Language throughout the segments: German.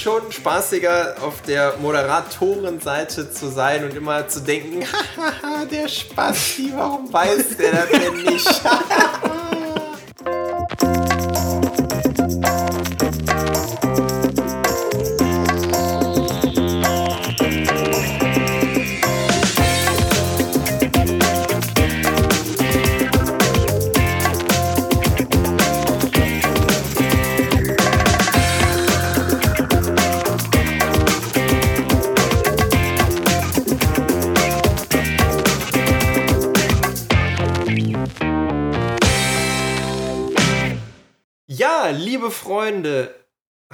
schon spaßiger, auf der Moderatorenseite zu sein und immer zu denken, hahaha, der Spasti, warum weiß der das denn nicht?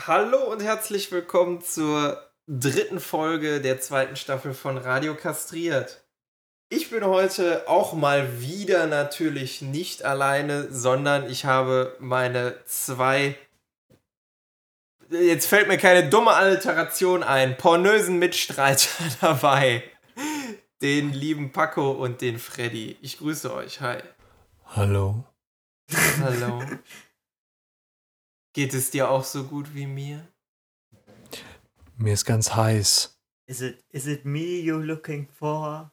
hallo und herzlich willkommen zur dritten Folge der zweiten Staffel von Radio Kastriert. Ich bin heute auch mal wieder natürlich nicht alleine, sondern ich habe meine zwei. Jetzt fällt mir keine dumme Alliteration ein. Pornösen Mitstreiter dabei. Den lieben Paco und den Freddy. Ich grüße euch. Hi. Hallo. Hallo. Geht es dir auch so gut wie mir? Mir ist ganz heiß. Is it, is it me you're looking for?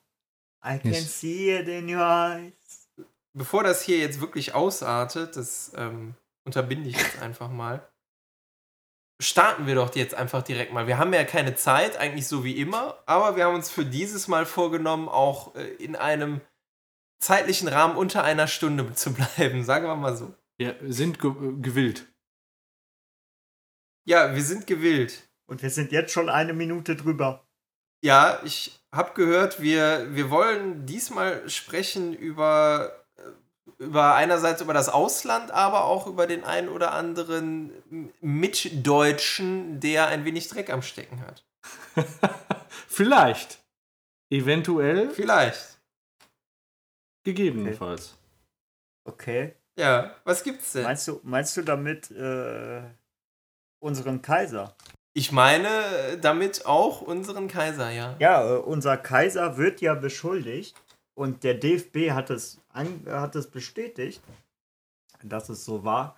I can yes. see it in your eyes. Bevor das hier jetzt wirklich ausartet, das ähm, unterbinde ich jetzt einfach mal. Starten wir doch jetzt einfach direkt mal. Wir haben ja keine Zeit, eigentlich so wie immer, aber wir haben uns für dieses Mal vorgenommen, auch äh, in einem zeitlichen Rahmen unter einer Stunde zu bleiben, sagen wir mal so. Ja, sind ge gewillt. Ja, wir sind gewillt. Und wir sind jetzt schon eine Minute drüber. Ja, ich habe gehört, wir, wir wollen diesmal sprechen über, über einerseits über das Ausland, aber auch über den einen oder anderen Mitdeutschen, der ein wenig Dreck am Stecken hat. Vielleicht. Eventuell. Vielleicht. Gegebenenfalls. Okay. okay. Ja, was gibt's denn? Meinst du, meinst du damit äh, unseren Kaiser. Ich meine damit auch unseren Kaiser, ja. Ja, äh, unser Kaiser wird ja beschuldigt und der DFB hat es, an, hat es bestätigt, dass es so war.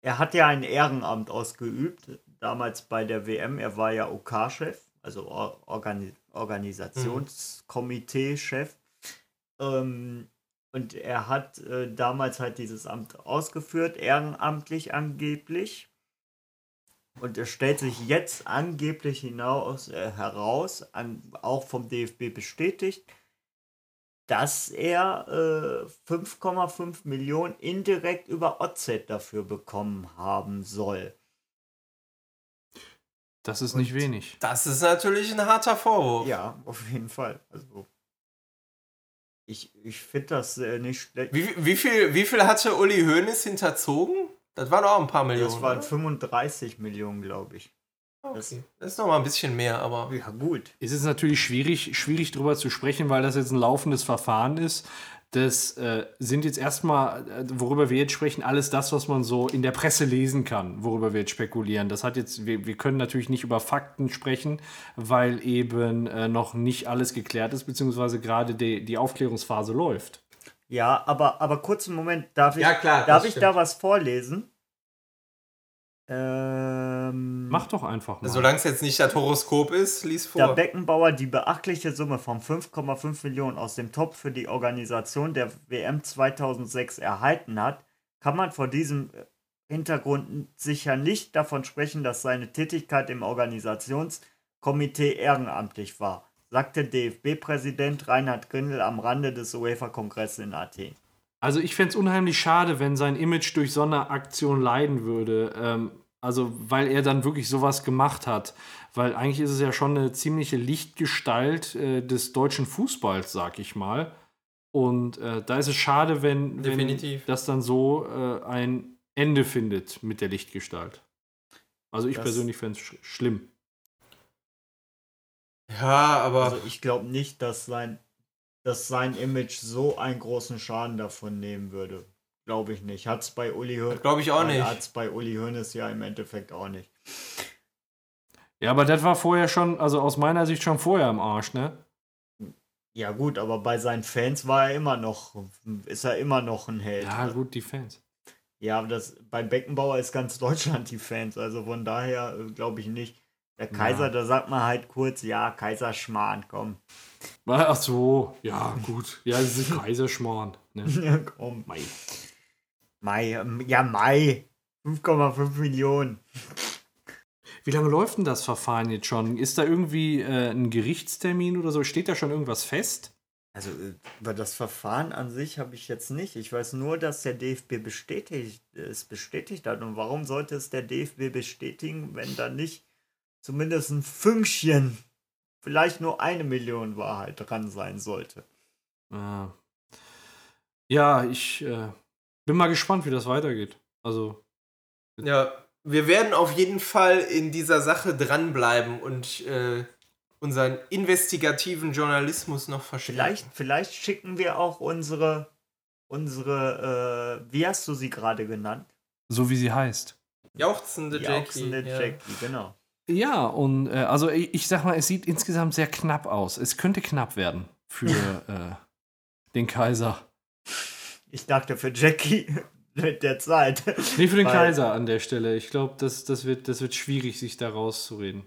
Er hat ja ein Ehrenamt ausgeübt, damals bei der WM. Er war ja OK-Chef, also Organi Organisationskomitee-Chef. Ähm, und er hat äh, damals halt dieses Amt ausgeführt, ehrenamtlich angeblich. Und es stellt sich jetzt angeblich hinaus, äh, heraus, an, auch vom DFB bestätigt, dass er äh, 5,5 Millionen indirekt über OZ dafür bekommen haben soll. Das ist nicht wenig. Das ist natürlich ein harter Vorwurf. Ja, auf jeden Fall. Also ich, ich finde das äh, nicht schlecht. Wie, wie, viel, wie viel hatte Uli Hoeneß hinterzogen? Das waren auch ein paar Millionen. Das waren oder? 35 Millionen, glaube ich. Okay. Das, ist noch mal ein bisschen mehr, aber. Ja, gut. Es ist natürlich schwierig, schwierig darüber zu sprechen, weil das jetzt ein laufendes Verfahren ist. Das äh, sind jetzt erstmal, äh, worüber wir jetzt sprechen, alles das, was man so in der Presse lesen kann, worüber wir jetzt spekulieren. Das hat jetzt, wir, wir können natürlich nicht über Fakten sprechen, weil eben äh, noch nicht alles geklärt ist, beziehungsweise gerade die, die Aufklärungsphase läuft. Ja, aber, aber kurzen Moment, darf ich, ja, klar, darf ich da was vorlesen? Ähm, Mach doch einfach mal. Solange es jetzt nicht das Horoskop ist, lies vor. Da Beckenbauer die beachtliche Summe von 5,5 Millionen aus dem Top für die Organisation der WM 2006 erhalten hat, kann man vor diesem Hintergrund sicher nicht davon sprechen, dass seine Tätigkeit im Organisationskomitee ehrenamtlich war sagte DFB-Präsident Reinhard Grindel am Rande des UEFA-Kongresses in Athen. Also ich fände es unheimlich schade, wenn sein Image durch so eine Aktion leiden würde. Ähm, also weil er dann wirklich sowas gemacht hat. Weil eigentlich ist es ja schon eine ziemliche Lichtgestalt äh, des deutschen Fußballs, sag ich mal. Und äh, da ist es schade, wenn, wenn das dann so äh, ein Ende findet mit der Lichtgestalt. Also ich das persönlich fände es sch schlimm. Ja, aber. Also ich glaube nicht, dass sein, dass sein Image so einen großen Schaden davon nehmen würde. Glaube ich nicht. Hat es bei Uli Hoeneß. Glaube ich auch nicht. Hat es bei Uli Hoeneß ja im Endeffekt auch nicht. Ja, aber das war vorher schon, also aus meiner Sicht schon vorher im Arsch, ne? Ja, gut, aber bei seinen Fans war er immer noch, ist er immer noch ein Held. Ja, gut, die Fans. Ja, aber das, bei Beckenbauer ist ganz Deutschland die Fans, also von daher äh, glaube ich nicht Der Kaiser, da sagt man halt kurz, ja, Kaiser Schmarrn, komm. Ach so, ja, gut. Ja, das ist Kaiserschmarrn. Ne? Ja, komm. Mei. Mai, ähm, ja, Mai. 5,5 Millionen. Wie lange läuft denn das Verfahren jetzt schon? Ist da irgendwie äh, ein Gerichtstermin oder so? Steht da schon irgendwas fest? Also äh, über das Verfahren an sich habe ich jetzt nicht. Ich weiß nur, dass der DFB bestätigt, es bestätigt hat. Und warum sollte es der DFB bestätigen, wenn da nicht zumindest ein Fünkchen, vielleicht nur eine Million Wahrheit dran sein sollte? Ah. Ja, ich äh, bin mal gespannt, wie das weitergeht. Also, Ja, wir werden auf jeden Fall in dieser Sache dranbleiben und äh, unseren investigativen Journalismus noch verstärken. Vielleicht, vielleicht schicken wir auch unsere, unsere, äh, wie hast du sie gerade genannt? so wie sie heißt. Jauchzende Die Jackie. Jauchzende ja. Jackie, genau. Ja, und äh, also ich, ich sag mal, es sieht insgesamt sehr knapp aus. Es könnte knapp werden für äh, den Kaiser. Ich dachte für Jackie mit der Zeit. Nee, für den Weil- Kaiser an der Stelle. Ich glaube, das, das, wird, das wird schwierig, sich da rauszureden.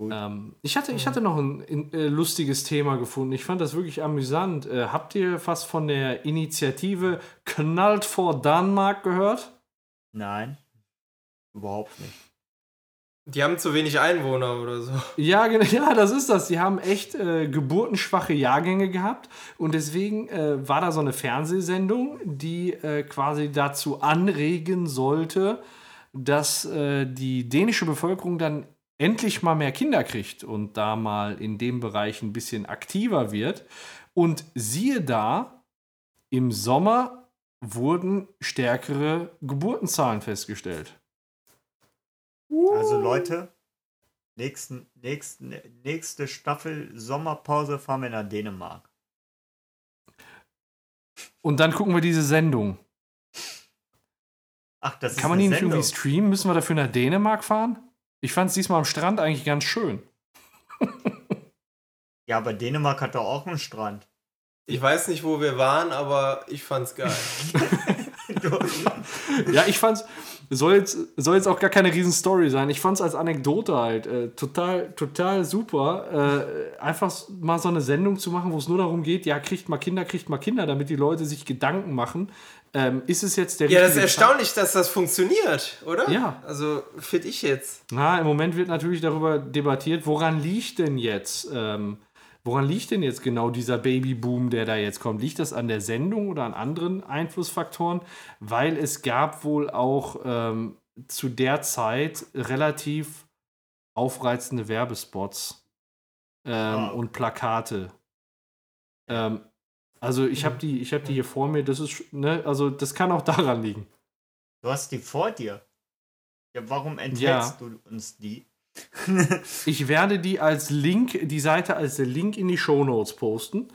Ähm, ich, hatte, ich hatte noch ein, in- äh, lustiges Thema gefunden. Ich fand das wirklich amüsant. Äh, habt ihr was von der Initiative Knallt vor Dänemark gehört? Nein, überhaupt nicht. Die haben zu wenig Einwohner oder so. Ja, genau, ja, das ist das. Die haben echt äh, geburtenschwache Jahrgänge gehabt und deswegen äh, war da so eine Fernsehsendung, die äh, quasi dazu anregen sollte, dass äh, die dänische Bevölkerung dann endlich mal mehr Kinder kriegt und da mal in dem Bereich ein bisschen aktiver wird. Und siehe da, im Sommer wurden stärkere Geburtenzahlen festgestellt. Also Leute, nächsten, nächsten, nächste Staffel Sommerpause fahren wir nach Dänemark. Und dann gucken wir diese Sendung. Ach, das ist Kann man die nicht irgendwie streamen? Müssen wir dafür nach Dänemark fahren? Ich fand es diesmal am Strand eigentlich ganz schön. Ja, aber Dänemark hat doch auch einen Strand. Ich weiß nicht, wo wir waren, aber ich fand's geil. Ja, ich fand's, soll jetzt, soll jetzt auch gar keine Riesenstory sein. Ich fand's als Anekdote halt äh, total, total super. Äh, einfach mal so eine Sendung zu machen, wo es nur darum geht, ja, kriegt mal Kinder, kriegt mal Kinder, damit die Leute sich Gedanken machen. Ähm, ist es jetzt der Ja, das ist richtige erstaunlich, dass das funktioniert, oder? Ja. Also, finde ich jetzt. Na, im Moment wird natürlich darüber debattiert, woran liegt denn jetzt, ähm, woran liegt denn jetzt genau dieser Babyboom, der da jetzt kommt? Liegt das an der Sendung oder an anderen Einflussfaktoren? Weil es gab wohl auch ähm, zu der Zeit relativ aufreizende Werbespots ähm, Ah. und Plakate. Ähm, also ich habe die, ich habe die hier vor mir. Das ist, ne, also das kann auch daran liegen. Du hast die vor dir. Ja, warum enthältst Ja. du uns die? Ich werde die als Link, die Seite als Link in die Shownotes posten,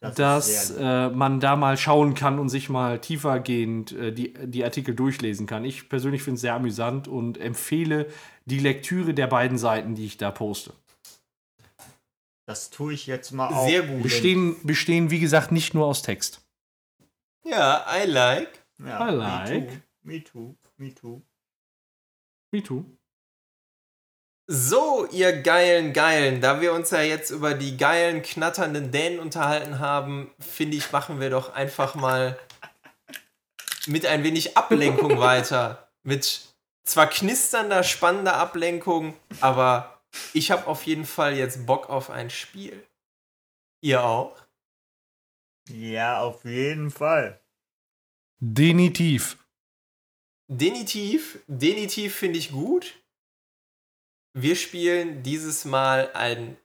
Das dass äh, man da mal schauen kann und sich mal tiefergehend äh, die, die Artikel durchlesen kann. Ich persönlich finde es sehr amüsant und empfehle die Lektüre der beiden Seiten, die ich da poste. Das tue ich jetzt mal auch. Sehr gut. Bestehen, bestehen wie gesagt, nicht nur aus Text. Ja, I like. Ja, I like. Me too, me too, Me too. So, ihr geilen Geilen, da wir uns ja jetzt über die geilen, knatternden Dänen unterhalten haben, finde ich, machen wir doch einfach mal mit ein wenig Ablenkung weiter. Mit zwar knisternder, spannender Ablenkung, aber ich habe auf jeden Fall jetzt Bock auf ein Spiel. Ihr auch? Ja, auf jeden Fall. Denitiv. Denitiv, Denitiv finde ich gut. Wir spielen dieses Mal einen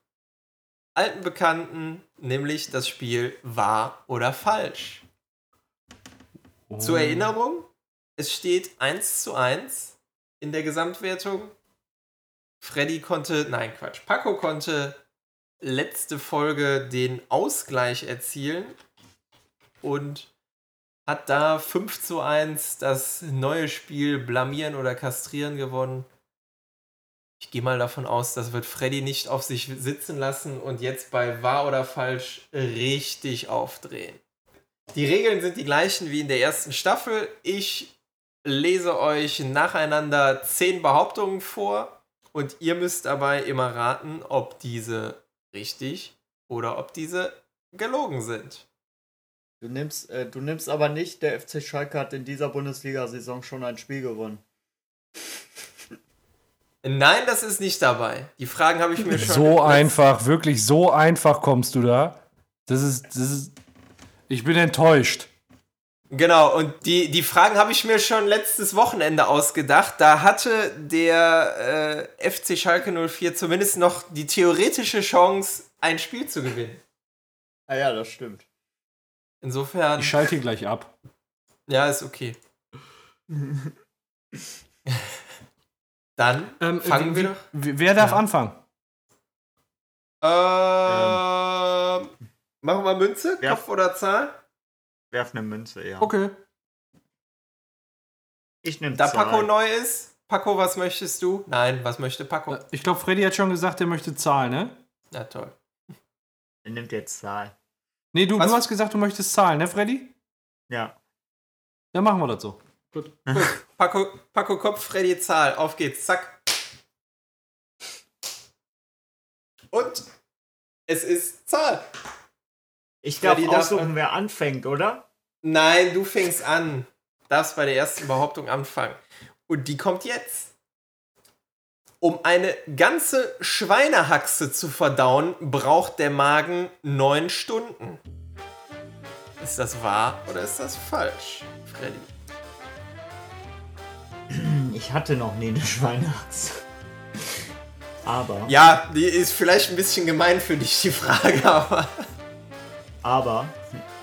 alten Bekannten, nämlich das Spiel Wahr oder Falsch. Zur Erinnerung, es steht 1 zu 1 in der Gesamtwertung. Freddy konnte, nein Quatsch, Paco konnte letzte Folge den Ausgleich erzielen und hat da 5 zu 1 das neue Spiel Blamieren oder Kastrieren gewonnen. Ich gehe mal davon aus, das wird Freddy nicht auf sich sitzen lassen und jetzt bei Wahr oder Falsch richtig aufdrehen. Die Regeln sind die gleichen wie in der ersten Staffel. Ich lese euch nacheinander 10 Behauptungen vor und ihr müsst dabei immer raten, ob diese richtig oder ob diese gelogen sind. Du nimmst, äh, du nimmst aber nicht, der FC Schalke hat in dieser Bundesliga-Saison schon ein Spiel gewonnen. Nein, das ist nicht dabei. Die Fragen habe ich mir schon. So einfach, wirklich so einfach kommst du da. Das ist, das ist. Ich bin enttäuscht. Genau, und die, die Fragen habe ich mir schon letztes Wochenende ausgedacht. Da hatte der äh, FC Schalke 04 zumindest noch die theoretische Chance, ein Spiel zu gewinnen. Ah ja, das stimmt. Insofern. Ich schalte hier gleich ab. Ja, ist okay. Dann Ähm, fangen wie- wir doch. Wer darf Ja. anfangen? Ähm, machen wir Münze? Ja. Kopf oder Zahl? Werf eine Münze, ja. Okay. Ich nehme Da Paco neu ist. Paco, was möchtest du? Nein, was möchte Paco? Ich glaube, Freddy hat schon gesagt, er möchte Zahlen, ne? Na toll. Er nimmt jetzt Zahl. Nee, du, Was? du hast gesagt, du möchtest Zahlen, ne, Freddy? Ja. Dann machen wir das so. Gut. Paco, Paco Kopf, Freddy Zahl. Auf geht's. Zack. Und es ist Zahl. Ich darf Freddy darf aussuchen, an- wer anfängt, oder? Nein, du fängst an. Darfst bei der ersten Behauptung anfangen. Und die kommt jetzt. Um eine ganze Schweinehaxe zu verdauen, braucht der Magen neun Stunden. Ist das wahr oder ist das falsch, Freddy? Ich hatte noch nie eine Schweinehaxe. Aber, Ja, die ist vielleicht ein bisschen gemein für dich, die Frage, aber. aber.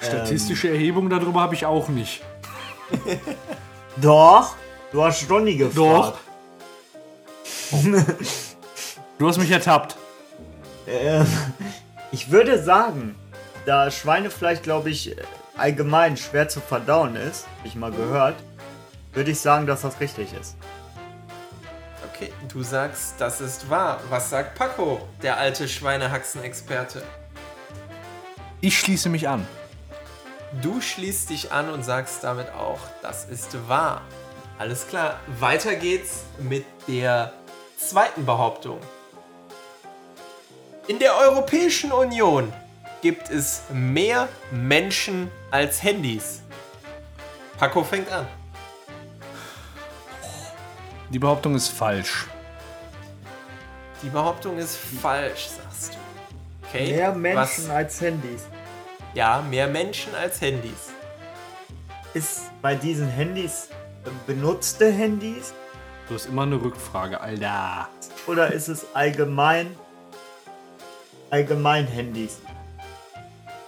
Statistische Erhebung darüber habe ich auch nicht. Ähm, doch, du hast Stonny gefragt. Doch. Du hast mich ertappt. Ähm, ich würde sagen, da Schweinefleisch, glaube ich, allgemein schwer zu verdauen ist, hab ich mal gehört, würde ich sagen, dass das richtig ist. Okay, du sagst, das ist wahr. Was sagt Paco, der alte Schweinehaxen-Experte? Ich schließe mich an. Du schließt dich an und sagst damit auch, das ist wahr. Alles klar, weiter geht's mit der zweiten Behauptung. In der Europäischen Union gibt es mehr Menschen als Handys. Paco fängt an. Die Behauptung ist falsch. Die Behauptung ist falsch, sagst du. Okay. Mehr Menschen was- als Handys. Ja, mehr Menschen als Handys. Ist bei diesen Handys äh, benutzte Handys Du hast immer eine Rückfrage, Alter. oder ist es allgemein allgemein Handys?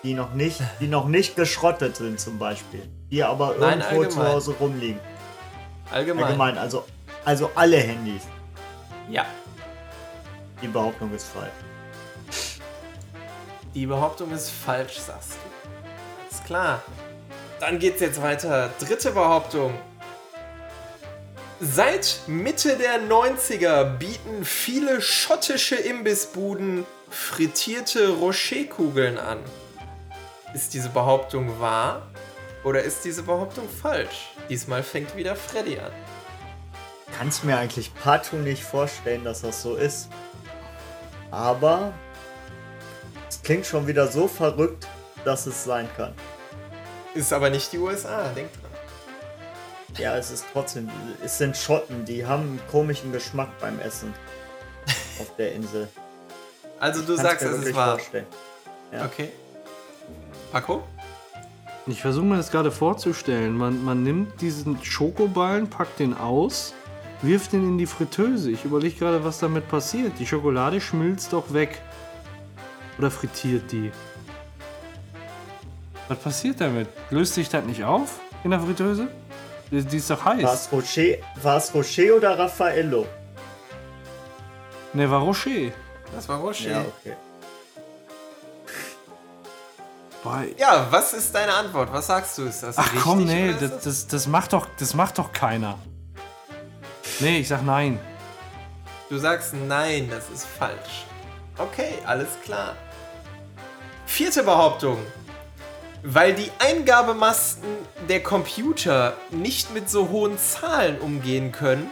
Die noch nicht, die noch nicht geschrottet sind zum Beispiel. Die aber Nein, irgendwo zu allgemein. Hause rumliegen. Allgemein. Allgemein, also, also alle Handys. Ja. Die Behauptung ist falsch. Die Behauptung ist falsch, sagst du. Alles klar. Dann geht's jetzt weiter. Dritte Behauptung. Seit Mitte der 90er bieten viele schottische Imbissbuden frittierte Rocherkugeln an. Ist diese Behauptung wahr oder ist diese Behauptung falsch? Diesmal fängt wieder Freddy an. Kannst mir eigentlich partout nicht vorstellen, dass das so ist. Aber es klingt schon wieder so verrückt, dass es sein kann. Ist aber nicht die USA, denk dran. Ja, es ist trotzdem, es sind Schotten, die haben einen komischen Geschmack beim Essen auf der Insel. Also du sagst, es ist wahr. vorstellen. Ja. Okay. Paco? Ich versuche mir das gerade vorzustellen. Man, man nimmt diesen Schokoballen, packt den aus, wirft den in die Fritteuse. Ich überlege gerade, was damit passiert. Die Schokolade schmilzt doch weg. Oder frittiert die. Was passiert damit? Löst sich das nicht auf in der Fritteuse? Die, die ist doch War heiß. es Rocher, war's Rocher oder Raffaello? Ne, war Rocher. Das war Rocher. Ja, Ja, okay. Boah, was ist deine Antwort? Was sagst du? Ist das Ach richtig komm, nee, das, das, das, macht doch, das macht doch keiner. Nee, ich sag nein. Du sagst nein, das ist falsch. Okay, alles klar. Vierte Behauptung. Weil die Eingabemasten der Computer nicht mit so hohen Zahlen umgehen können,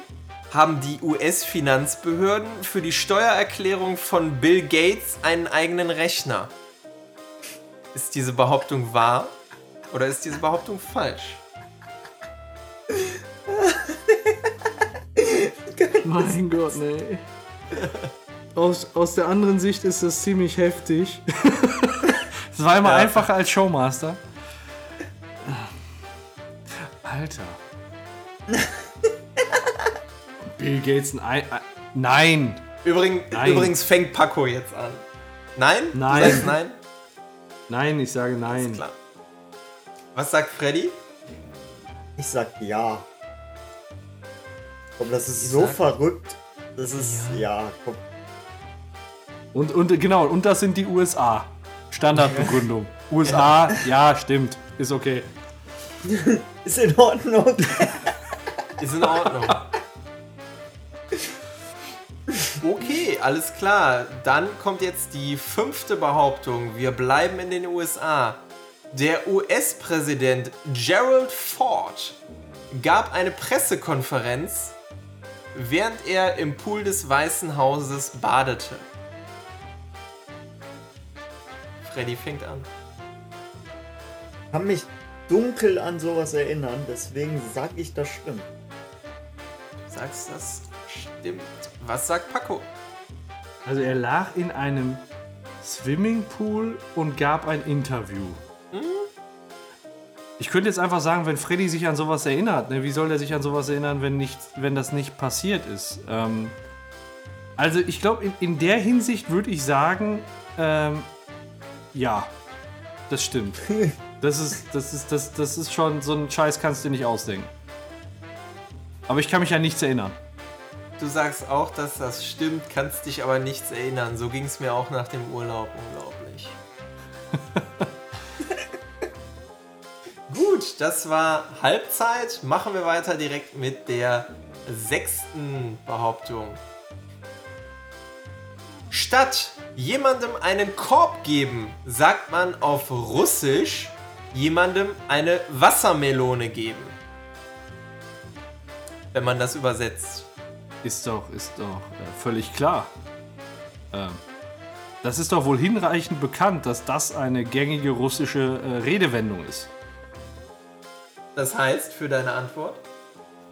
haben die US-Finanzbehörden für die Steuererklärung von Bill Gates einen eigenen Rechner. Ist diese Behauptung wahr oder ist diese Behauptung falsch? Mein Gott, nee. Aus, aus der anderen Sicht ist das ziemlich heftig. Es war immer Ja. einfacher als Showmaster. Alter. Bill Gates ein Ei. Ei- Nein! Übrigens, Nein. übrigens fängt Paco jetzt an. Nein? Du Nein. sagst nein? Nein, ich sage nein. klar. Was sagt Freddy? Ich sag ja. Komm, das ist Ich so sag- verrückt. Das ist, ja, komm. Und, und genau, und das sind die USA. Standardbegründung. USA, ja, stimmt. Ist okay. Ist in Ordnung. Ist in Ordnung. Okay, alles klar. Dann kommt jetzt die fünfte Behauptung. Wir bleiben in den USA. Der US-Präsident Gerald Ford gab eine Pressekonferenz, während er im Pool des Weißen Hauses badete. Freddy fängt an. kann mich dunkel an sowas erinnern, deswegen sag ich, das stimmt. Du sagst, das stimmt. Was sagt Paco? Also er lag in einem Swimmingpool und gab ein Interview. Ich könnte jetzt einfach sagen, wenn Freddy sich an sowas erinnert, ne, wie soll er sich an sowas erinnern, wenn, nicht, wenn das nicht passiert ist? Ähm, also ich glaube, in, in der Hinsicht würde ich sagen, ähm, ja, das stimmt. Das ist, das, ist, das, das ist schon so ein Scheiß, kannst du dir nicht ausdenken. Aber ich kann mich an nichts erinnern. Du sagst auch, dass das stimmt, kannst dich aber nichts erinnern. So ging es mir auch nach dem Urlaub. Unglaublich. Gut, das war Halbzeit. Machen wir weiter direkt mit der sechsten Behauptung. Statt jemandem einen Korb geben, sagt man auf Russisch jemandem eine Wassermelone geben. Wenn man das übersetzt. Ist doch, ist doch äh, völlig klar. Ähm, das ist doch wohl hinreichend bekannt, dass das eine gängige russische äh, Redewendung ist. Das heißt, für deine Antwort?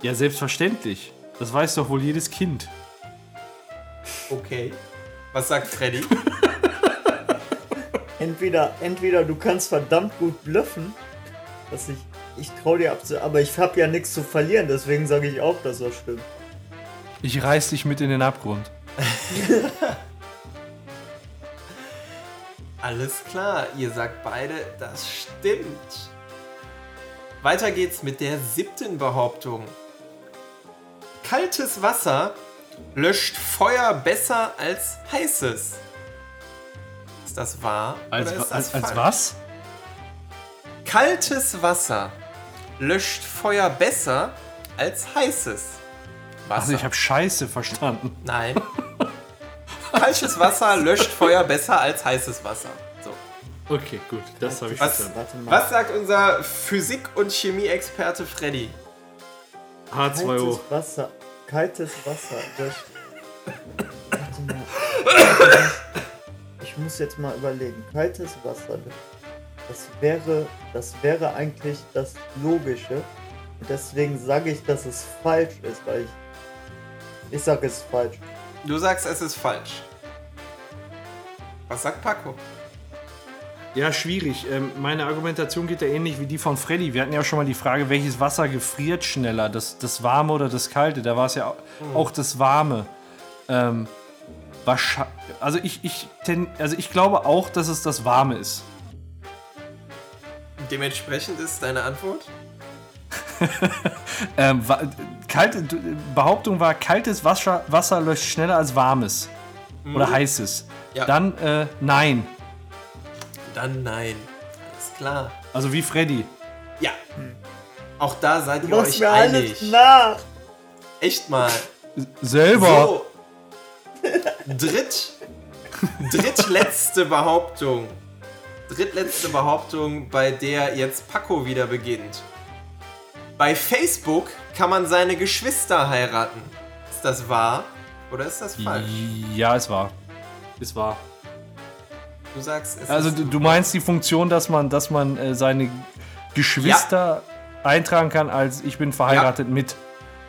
Ja, selbstverständlich. Das weiß doch wohl jedes Kind. Okay. Was sagt Freddy? Entweder, entweder du kannst verdammt gut bluffen, dass ich, ich trau dir ab, aber ich habe ja nichts zu verlieren, deswegen sage ich auch, dass das stimmt. Ich reiß dich mit in den Abgrund. Alles klar, ihr sagt beide, das stimmt. Weiter geht's mit der siebten Behauptung. Kaltes Wasser löscht Feuer besser als heißes. Ist das wahr? Als, oder ist das als, als was? Kaltes Wasser löscht Feuer besser als heißes Wasser. Also ich habe Scheiße verstanden. Nein. Kaltes Wasser löscht Feuer besser als heißes Wasser. Okay, gut, das habe ich Was, verstanden. Warte mal. was sagt unser Physik- und Chemie-Experte Freddy? Kaltes H2O. Wasser. Kaltes Wasser. Das, warte mal. Ich muss jetzt mal überlegen. Kaltes Wasser. Das wäre, das wäre eigentlich das Logische. Und deswegen sage ich, dass es falsch ist, weil ich. Ich sage es ist falsch. Du sagst, es ist falsch. Was sagt Paco? Ja, schwierig. Ähm, meine Argumentation geht ja ähnlich wie die von Freddy. Wir hatten ja schon mal die Frage, welches Wasser gefriert schneller, das, das warme oder das kalte. Da war es ja au- auch das warme. Ähm, also ich, ich, also ich glaube auch, dass es das warme ist. Dementsprechend ist deine Antwort? Ähm, kalte, Behauptung war, kaltes Wasser, Wasser löscht schneller als warmes. Oder heißes. Ja. Dann äh, nein. Dann nein. Alles klar. Also wie Freddy. Ja. Auch da seid ihr euch mir einig. alles nach. Echt mal. Selber. So. Dritt. Drittletzte Behauptung. Drittletzte Behauptung, bei der jetzt Paco wieder beginnt. Bei Facebook kann man seine Geschwister heiraten. Ist das wahr oder ist das falsch? Ja, es war. Es war. Du sagst, es Also ist du, du meinst die Funktion, dass man, dass man äh, seine Geschwister eintragen kann als ich bin verheiratet mit.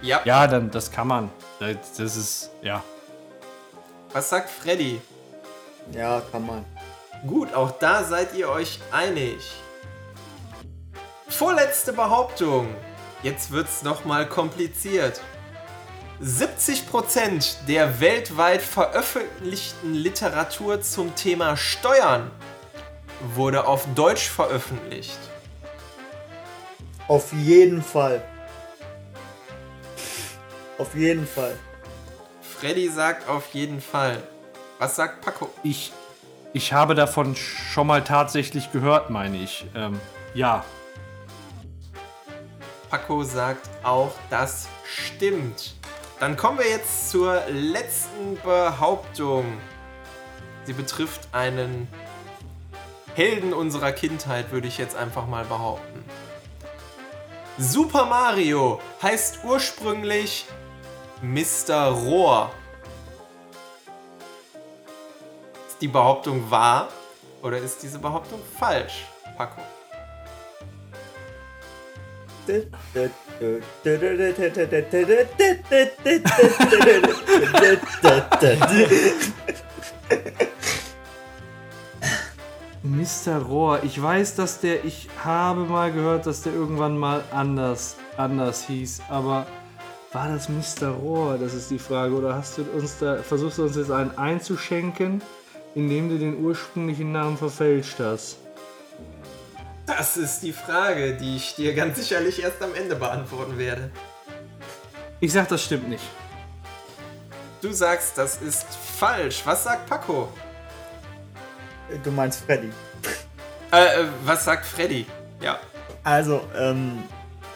ja. Ja, dann das kann man. Das, das ist ja. Was sagt Freddy? Ja, kann man. Gut, auch da seid ihr euch einig. Vorletzte Behauptung. Jetzt wird's nochmal kompliziert. 70% der weltweit veröffentlichten Literatur zum Thema Steuern wurde auf Deutsch veröffentlicht. Auf jeden Fall. Auf jeden Fall. Freddy sagt auf jeden Fall. Was sagt Paco? Ich, ich habe davon schon mal tatsächlich gehört, meine ich. Ähm, ja. Paco sagt auch, das stimmt. Dann kommen wir jetzt zur letzten Behauptung. Sie betrifft einen Helden unserer Kindheit, würde ich jetzt einfach mal behaupten. Super Mario heißt ursprünglich Mr. Rohr. Ist die Behauptung wahr oder ist diese Behauptung falsch, Paco? Mr. Rohr, ich weiß, dass der, ich habe mal gehört, dass der irgendwann mal anders, anders hieß, aber war das Mr. Rohr? Das ist die Frage. Oder hast du uns da, versuchst du uns jetzt einen einzuschenken, indem du den ursprünglichen Namen verfälscht hast? Das ist die Frage, die ich dir ganz sicherlich erst am Ende beantworten werde. Ich sag, das stimmt nicht. Du sagst, das ist falsch. Was sagt Paco? Du meinst Freddy. Äh, äh, was sagt Freddy? Ja. Also, ähm,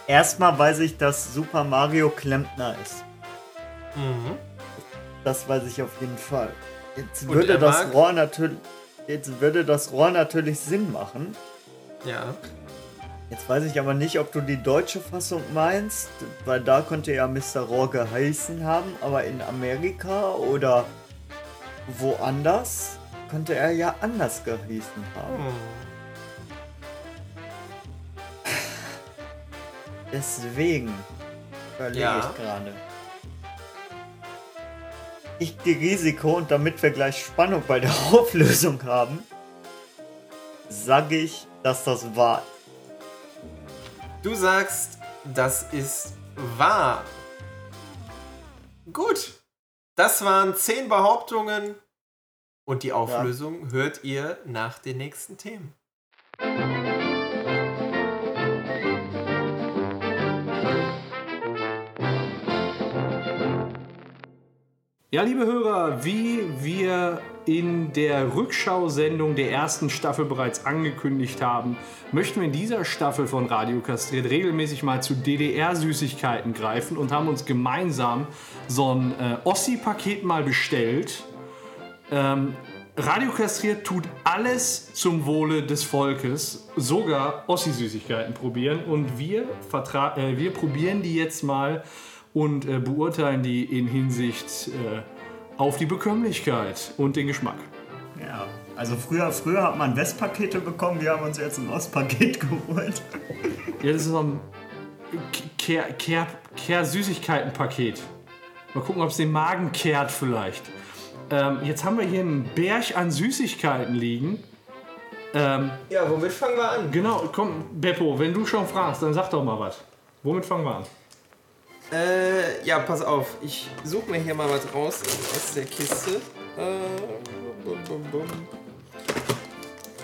erstmal weiß ich, dass Super Mario Klempner ist. Mhm. Das weiß ich auf jeden Fall. Jetzt Und würde das Rohr natürlich. Jetzt würde das Rohr natürlich Sinn machen. Ja. Jetzt weiß ich aber nicht, ob du die deutsche Fassung meinst, weil da könnte ja Mr. Rohr geheißen haben, aber in Amerika oder woanders könnte er ja anders geheißen haben. Hm. Deswegen überlege Ja. ich gerade. Ich gehe Risiko und damit wir gleich Spannung bei der Auflösung haben, sage ich, dass das wahr ist. Du sagst, das ist wahr. Gut. Das waren zehn Behauptungen. Und die Auflösung hört ihr nach den nächsten Themen. Ja, liebe Hörer, wie wir in der Rückschausendung der ersten Staffel bereits angekündigt haben, möchten wir in dieser Staffel von Radio Kastriert regelmäßig mal zu DDR-Süßigkeiten greifen und haben uns gemeinsam so ein äh, Ossi-Paket mal bestellt. Ähm, Radio Kastriert tut alles zum Wohle des Volkes, sogar Ossi-Süßigkeiten probieren. Und wir, äh, wir probieren die jetzt mal und äh, beurteilen die in Hinsicht äh, auf die Bekömmlichkeit und den Geschmack. Ja, also früher, früher hat man Westpakete bekommen, wir haben uns jetzt ein Ostpaket geholt. Ja, das ist so ein Kehr- Kehr- Kehr-Süßigkeiten-Paket. Mal gucken, ob es den Magen kehrt vielleicht. Ähm, jetzt haben wir hier einen Berg an Süßigkeiten liegen. Ähm, Ja, womit fangen wir an? genau, komm, Beppo, wenn du schon fragst, dann sag doch mal was. Womit fangen wir an? Äh, ja, pass auf. Ich suche mir hier mal was raus aus der Kiste. Äh, bum, bum, bum.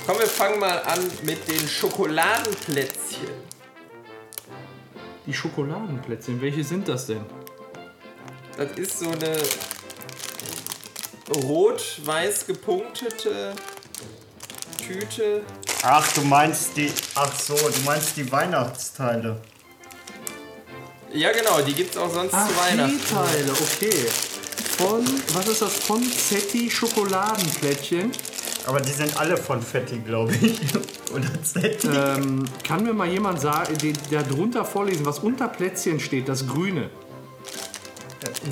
Komm, wir fangen mal an mit den Schokoladenplätzchen. Die Schokoladenplätzchen, welche sind das denn? Das ist so eine rot-weiß gepunktete Tüte. Ach, du meinst die. Ach so, du meinst die Weihnachtsteile. Ja, genau, die gibt's auch sonst zu die Weihnachten. Teile, okay. Von, was ist das? Von Zetti Schokoladenplättchen. Aber die sind alle von Fetti, glaube ich. Oder Zetti. Ähm, kann mir mal jemand sagen, die, da drunter vorlesen, was unter Plätzchen steht, das Grüne?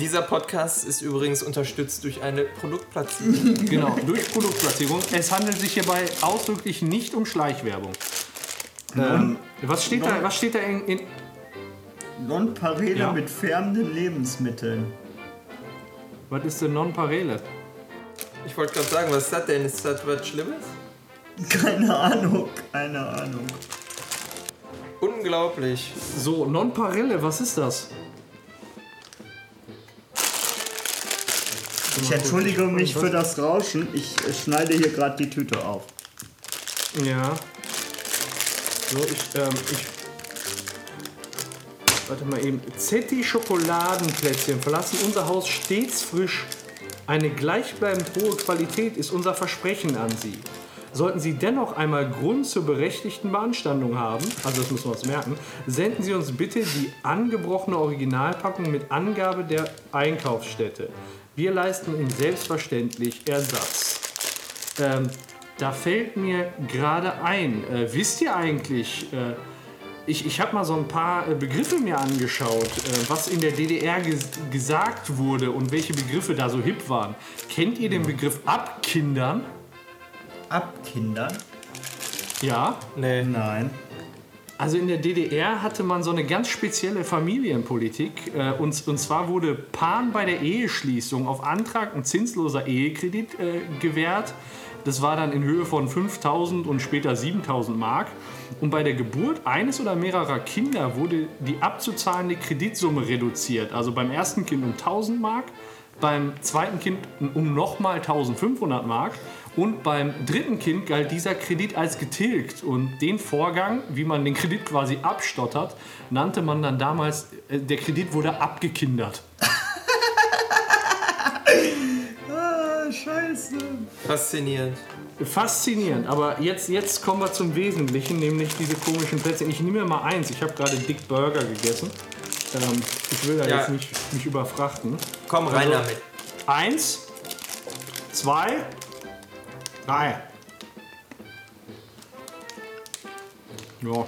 Dieser Podcast ist übrigens unterstützt durch eine Produktplatzierung. Genau, durch Produktplatzierung. Es handelt sich hierbei ausdrücklich nicht um Schleichwerbung. Ähm, was steht da, was steht da in, in Nonparele Ja. mit färbenden Lebensmitteln. was ist denn Nonparele? Ich wollte gerade sagen, was ist das denn? Ist das was Schlimmes? Keine Ahnung, keine Ahnung. Unglaublich. So, Nonparele, was ist das? Ich entschuldige mich für das Rauschen. Ich äh, schneide hier gerade die Tüte auf. Ja. So, ich, ähm, ich. Warte mal eben. Zetti Schokoladenplätzchen verlassen unser Haus stets frisch. Eine gleichbleibend hohe Qualität ist unser Versprechen an Sie. Sollten Sie dennoch einmal Grund zur berechtigten Beanstandung haben, also das müssen wir uns merken, senden Sie uns bitte die angebrochene Originalpackung mit Angabe der Einkaufsstätte. Wir leisten Ihnen selbstverständlich Ersatz. Ähm, da fällt mir gerade ein, äh, wisst ihr eigentlich, äh, ich, ich habe mal so ein paar äh, Begriffe mir angeschaut, äh, was in der DDR ges gesagt wurde und welche Begriffe da so hip waren. Kennt ihr den Begriff Abkindern? Abkindern? Ja. Nee. Nein. Also in der DDR hatte man so eine ganz spezielle Familienpolitik. Äh, und, und zwar wurde Paaren bei der Eheschließung auf Antrag ein zinsloser Ehekredit äh, gewährt. Das war dann in Höhe von 5000 und später 7000 Mark. Und bei der Geburt eines oder mehrerer Kinder wurde die abzuzahlende Kreditsumme reduziert. Also beim ersten Kind um 1000 Mark, beim zweiten Kind um nochmal 1500 Mark und beim dritten Kind galt dieser Kredit als getilgt. Und den Vorgang, wie man den Kredit quasi abstottert, nannte man dann damals, äh, der Kredit wurde abgekindert. Faszinierend. Faszinierend, aber jetzt, jetzt kommen wir zum Wesentlichen, nämlich diese komischen Plätzchen. Ich nehme mir mal eins, ich habe gerade Dick Burger gegessen. Ähm, ich will da Ja. jetzt nicht mich überfrachten. Komm rein Also- damit. Eins, zwei, drei. Ja,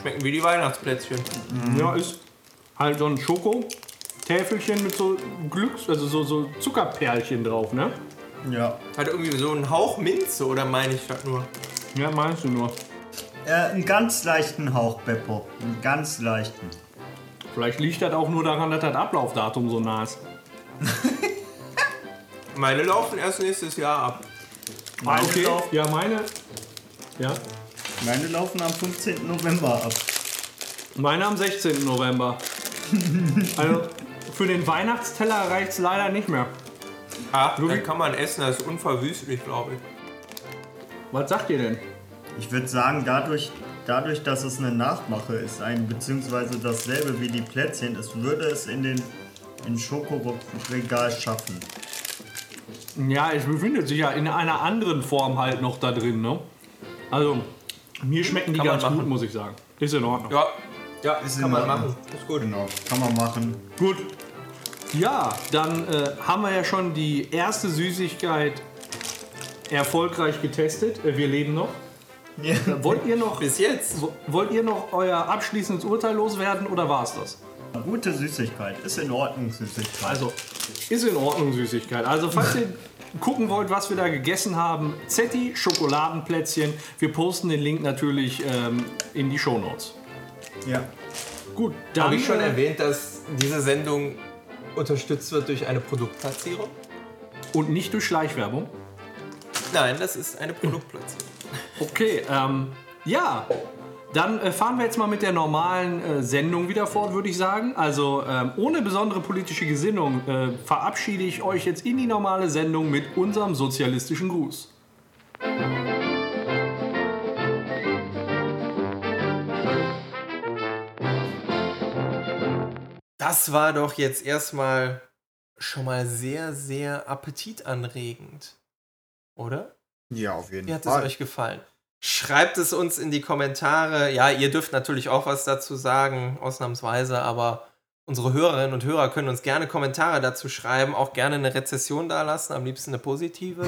Schmecken wie die Weihnachtsplätzchen. ja ist halt so ein Schoko-Täfelchen mit so Glücks-, also so, so Zuckerperlchen drauf, ne? Ja. Hat irgendwie so einen Hauch Minze oder meine ich das nur? Ja, meinst du nur. Äh, einen ganz leichten Hauch, Beppo. Einen ganz leichten. Vielleicht liegt das auch nur daran, dass das Ablaufdatum so nah ist. Meine laufen erst nächstes Jahr ab. Meine, okay, lauf, ja, meine. Ja. meine laufen am 15. November ab. Meine am 16. November. also für den Weihnachtsteller reicht es leider nicht mehr. Ah, dann kann man essen, das ist unverwüstlich, glaube ich. Was sagt ihr denn? Ich würde sagen, dadurch, dadurch, dass es eine Nachmache ist, ein, beziehungsweise dasselbe wie die Plätzchen, es würde es in den in Schokoregal schaffen. Ja, es befindet sich ja in einer anderen Form halt noch da drin, ne? Also, mir schmecken die Kann ganz gut, muss ich sagen. Ist in Ordnung. Ja, ja, Ist kann in man Ordnung. machen. Ist gut. Genau, kann man machen. Gut. Ja, dann äh, haben wir ja schon die erste Süßigkeit erfolgreich getestet. Äh, wir leben noch. Ja. Äh, Wollt ihr noch, Bis jetzt. wo- wollt ihr noch euer abschließendes Urteil loswerden oder war es das? Gute Süßigkeit, ist in Ordnung Süßigkeit. Also, ist in Ordnung Süßigkeit. Also, falls ihr gucken wollt, was wir da gegessen haben, Zetti Schokoladenplätzchen. Wir posten den Link natürlich ähm, in die Shownotes. Ja. Gut, dann Habe ich schon äh, erwähnt, dass diese Sendung unterstützt wird durch eine Produktplatzierung? und nicht durch Schleichwerbung. Nein, das ist eine Produktplatzierung. Okay, ähm, ja. Dann äh, fahren wir jetzt mal mit der normalen äh, Sendung wieder fort, würde ich sagen. Also ähm, ohne besondere politische Gesinnung äh, verabschiede ich euch jetzt in die normale Sendung mit unserem sozialistischen Gruß. Das war doch jetzt erstmal schon mal sehr, sehr appetitanregend. Oder? Ja, auf jeden Wie hat es euch gefallen? Schreibt es uns in die Kommentare. Ja, ihr dürft natürlich auch was dazu sagen, ausnahmsweise, aber unsere Hörerinnen und Hörer können uns gerne Kommentare dazu schreiben, auch gerne eine Rezession dalassen, am liebsten eine positive.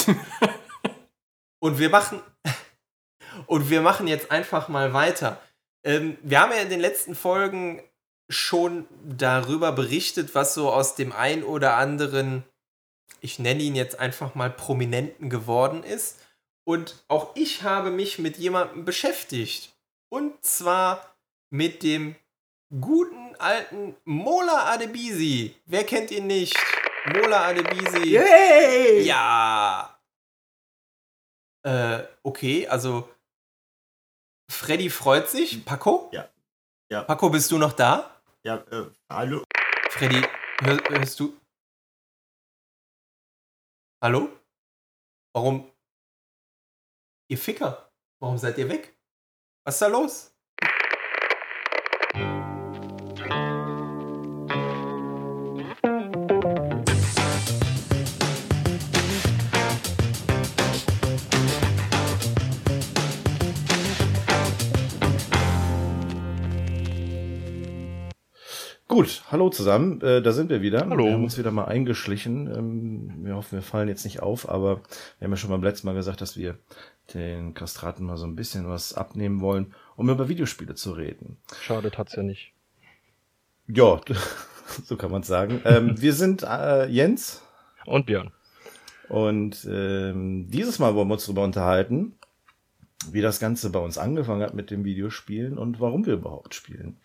und wir machen und wir machen jetzt einfach mal weiter. Ähm, wir haben ja in den letzten Folgen schon darüber berichtet, was so aus dem ein oder anderen, ich nenne ihn jetzt einfach mal Prominenten geworden ist. Und auch ich habe mich mit jemandem beschäftigt. Und zwar mit dem guten alten Mola Adebisi. Wer kennt ihn nicht? Mola Adebisi. Yay! Ja. Äh, okay, also Freddy freut sich. Paco? Ja. Ja. Paco, bist du noch da? Ja, äh, hallo? Freddy, hör, hörst du? Hallo? Warum? Ihr Ficker, warum seid ihr weg? Was ist da los? Gut, hallo zusammen, äh, da sind wir wieder. Hallo. Wir haben uns wieder mal eingeschlichen. Ähm, wir hoffen, wir fallen jetzt nicht auf, aber wir haben ja schon beim letzten Mal gesagt, dass wir den Kastraten mal so ein bisschen was abnehmen wollen, um über Videospiele zu reden. Schadet hat's ja nicht. Ja, so kann man sagen. Ähm, wir sind äh, Jens Und Björn. und ähm, dieses Mal wollen wir uns darüber unterhalten, wie das Ganze bei uns angefangen hat mit dem Videospielen und warum wir überhaupt spielen.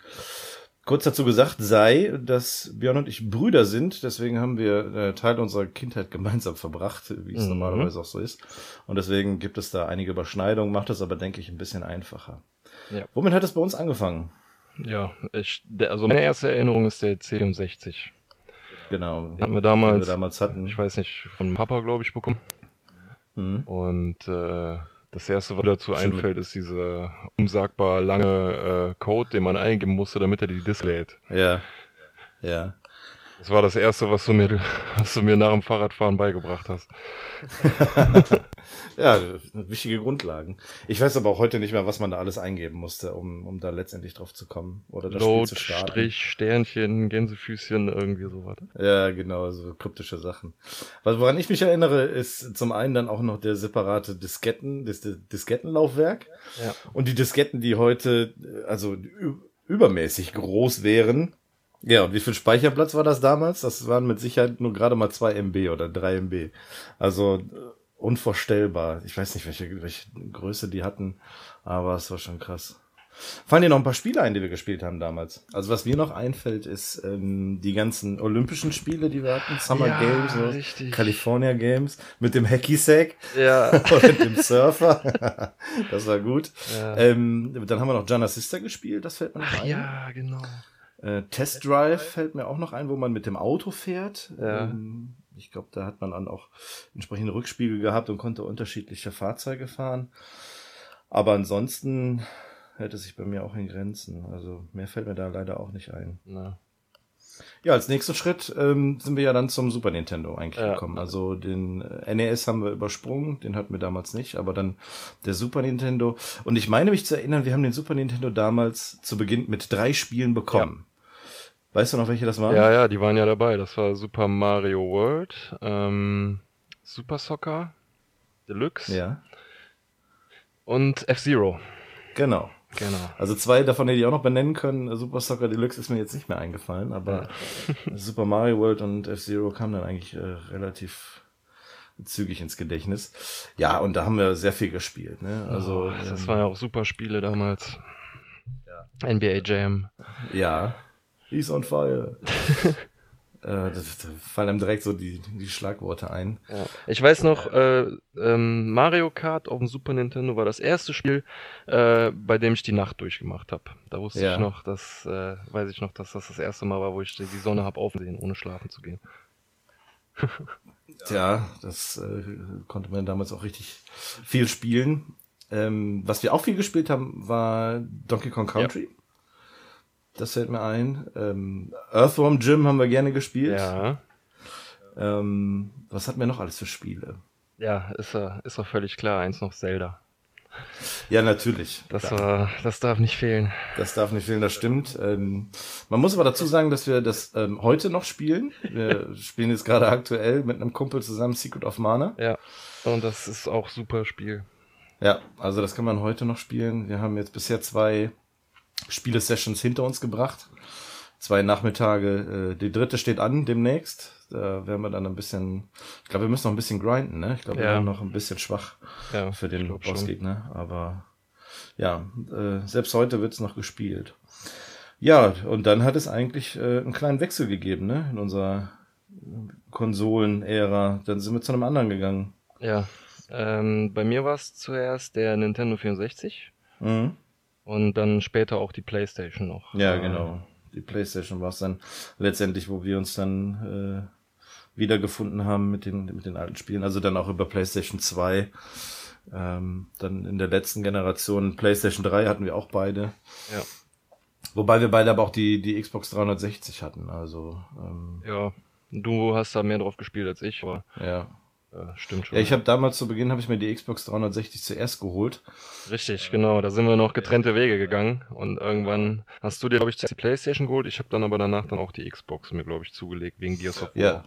Kurz dazu gesagt sei, dass Björn und ich Brüder sind, deswegen haben wir äh, Teil unserer Kindheit gemeinsam verbracht, wie es Mhm. normalerweise auch so ist. Und deswegen gibt es da einige Überschneidungen, macht es aber, denke ich, ein bisschen einfacher. Ja. Womit hat es bei uns angefangen? Ja, ich, also meine erste Erinnerung ist der C64. Genau. Den haben Den wir damals, wir damals hatten. ich weiß nicht, von Papa, glaube ich, bekommen. Mhm. Und äh, das erste, was dazu Schön. einfällt, ist dieser unsagbar lange äh, Code, den man eingeben musste, damit er die Disk lädt. Ja. Ja. Das war das erste, was du mir, was du mir nach dem Fahrradfahren beigebracht hast. Ja, wichtige Grundlagen. Ich weiß aber auch heute nicht mehr, was man da alles eingeben musste, um, um da letztendlich drauf zu kommen oder das Load, Spiel zu starten. Strich, Sternchen, Gänsefüßchen, irgendwie sowas. Ja, genau, so kryptische Sachen. Was, woran ich mich erinnere, ist zum einen dann auch noch der separate Disketten, das Diskettenlaufwerk. Ja. Und die Disketten, die heute, also übermäßig groß wären. Ja, und wie viel Speicherplatz war das damals? Das waren mit Sicherheit nur gerade mal 2 MB oder 3 MB. Also äh, unvorstellbar. Ich weiß nicht, welche, welche Größe die hatten, aber es war schon krass. Fallen dir noch ein paar Spiele ein, die wir gespielt haben damals? Also was mir noch einfällt, ist ähm, die ganzen Olympischen Spiele, die wir hatten, Summer Ja, Games, richtig. California Games, mit dem Hacky Sack Ja. oder dem Surfer. das war gut. ja. Ähm, dann haben wir noch Jana Sister gespielt, das fällt mir noch Ach ein. ja, genau. Äh, Test Drive fällt mir auch noch ein, wo man mit dem Auto fährt. Ja. Ähm, ich glaube, da hat man dann auch entsprechende Rückspiegel gehabt und konnte unterschiedliche Fahrzeuge fahren. Aber ansonsten hält es sich bei mir auch in Grenzen. Also mehr fällt mir da leider auch nicht ein. Na. Ja, als nächsten Schritt ähm, sind wir ja dann zum Super Nintendo eigentlich Ja. gekommen. Also den äh, NES haben wir übersprungen, den hatten wir damals nicht, aber dann der Super Nintendo. Und ich meine mich zu erinnern, wir haben den Super Nintendo damals zu Beginn mit drei Spielen bekommen. Weißt du noch, welche das waren? Ja, ja, die waren ja dabei. Das war Super Mario World, ähm, Super Soccer, Deluxe Ja, und F-Zero. genau. Genau. Also zwei davon hätte ich auch noch benennen können. Super Soccer Deluxe ist mir jetzt nicht mehr eingefallen, aber Super Mario World und F-Zero kamen dann eigentlich äh, relativ zügig ins Gedächtnis. Ja, und da haben wir sehr viel gespielt. Ne? Also oh, das ähm, waren ja auch super Spiele damals. NBA Jam. Ja. He's on fire. äh, das, da fallen einem direkt so die, die Schlagworte ein. Ja. Ich weiß noch, äh, ähm, Mario Kart auf dem Super Nintendo war das erste Spiel, äh, bei dem ich die Nacht durchgemacht habe. Da wusste Ja. ich noch, dass, äh, weiß ich noch, dass das das erste Mal war, wo ich die Sonne habe aufsehen, ohne schlafen zu gehen. Tja, das äh, konnte man damals auch richtig viel spielen. Ähm, was wir auch viel gespielt haben, war Donkey Kong Country. Das fällt mir ein. Ähm, Earthworm Jim haben wir gerne gespielt. Ja, Ähm, was hatten wir noch alles für Spiele? ja, ist ja, ist doch völlig klar. Eins noch Zelda. Ja, natürlich. Das war, das darf nicht fehlen. Das darf nicht fehlen, das stimmt. Ähm, man muss aber dazu sagen, dass wir das ähm, heute noch spielen. Wir spielen jetzt gerade aktuell mit einem Kumpel zusammen Secret of Mana. Ja. Und das ist auch super Spiel. Ja, also das kann man heute noch spielen. Wir haben jetzt bisher zwei Spiele-Sessions hinter uns gebracht. zwei Nachmittage. Äh, die dritte steht an demnächst. Da werden wir dann ein bisschen, ich glaube, wir müssen noch ein bisschen grinden, ne? Ich glaube, wir Ja. sind noch ein bisschen schwach Ja, für den. Bossgegner. Aber ja, äh, selbst heute wird's noch gespielt. Ja, und dann hat es eigentlich äh, einen kleinen Wechsel gegeben, ne? In unserer Konsolen-Ära. Dann sind wir zu einem anderen gegangen. Ja. Ähm, bei mir war es zuerst der Nintendo 64 Mhm. Und dann später auch die PlayStation noch. Ja, Äh, genau. Die PlayStation war es dann letztendlich, wo wir uns dann äh, wiedergefunden haben mit den, mit den alten Spielen. Also dann auch über PlayStation 2. Ähm, dann in der letzten Generation PlayStation 3 hatten wir auch beide. Ja. Wobei wir beide aber auch die, die Xbox 360 hatten. Also, ähm, Ja, du hast da mehr drauf gespielt als ich, aber ja. Äh, stimmt schon. Ja, ich habe damals zu Beginn habe ich mir die Xbox 360 zuerst geholt. Richtig, genau. Da sind wir noch getrennte Wege gegangen und irgendwann hast du dir, glaube ich, die Playstation geholt. Ich habe dann aber danach dann auch die Xbox mir, glaube ich, zugelegt wegen Gears of War. Ja.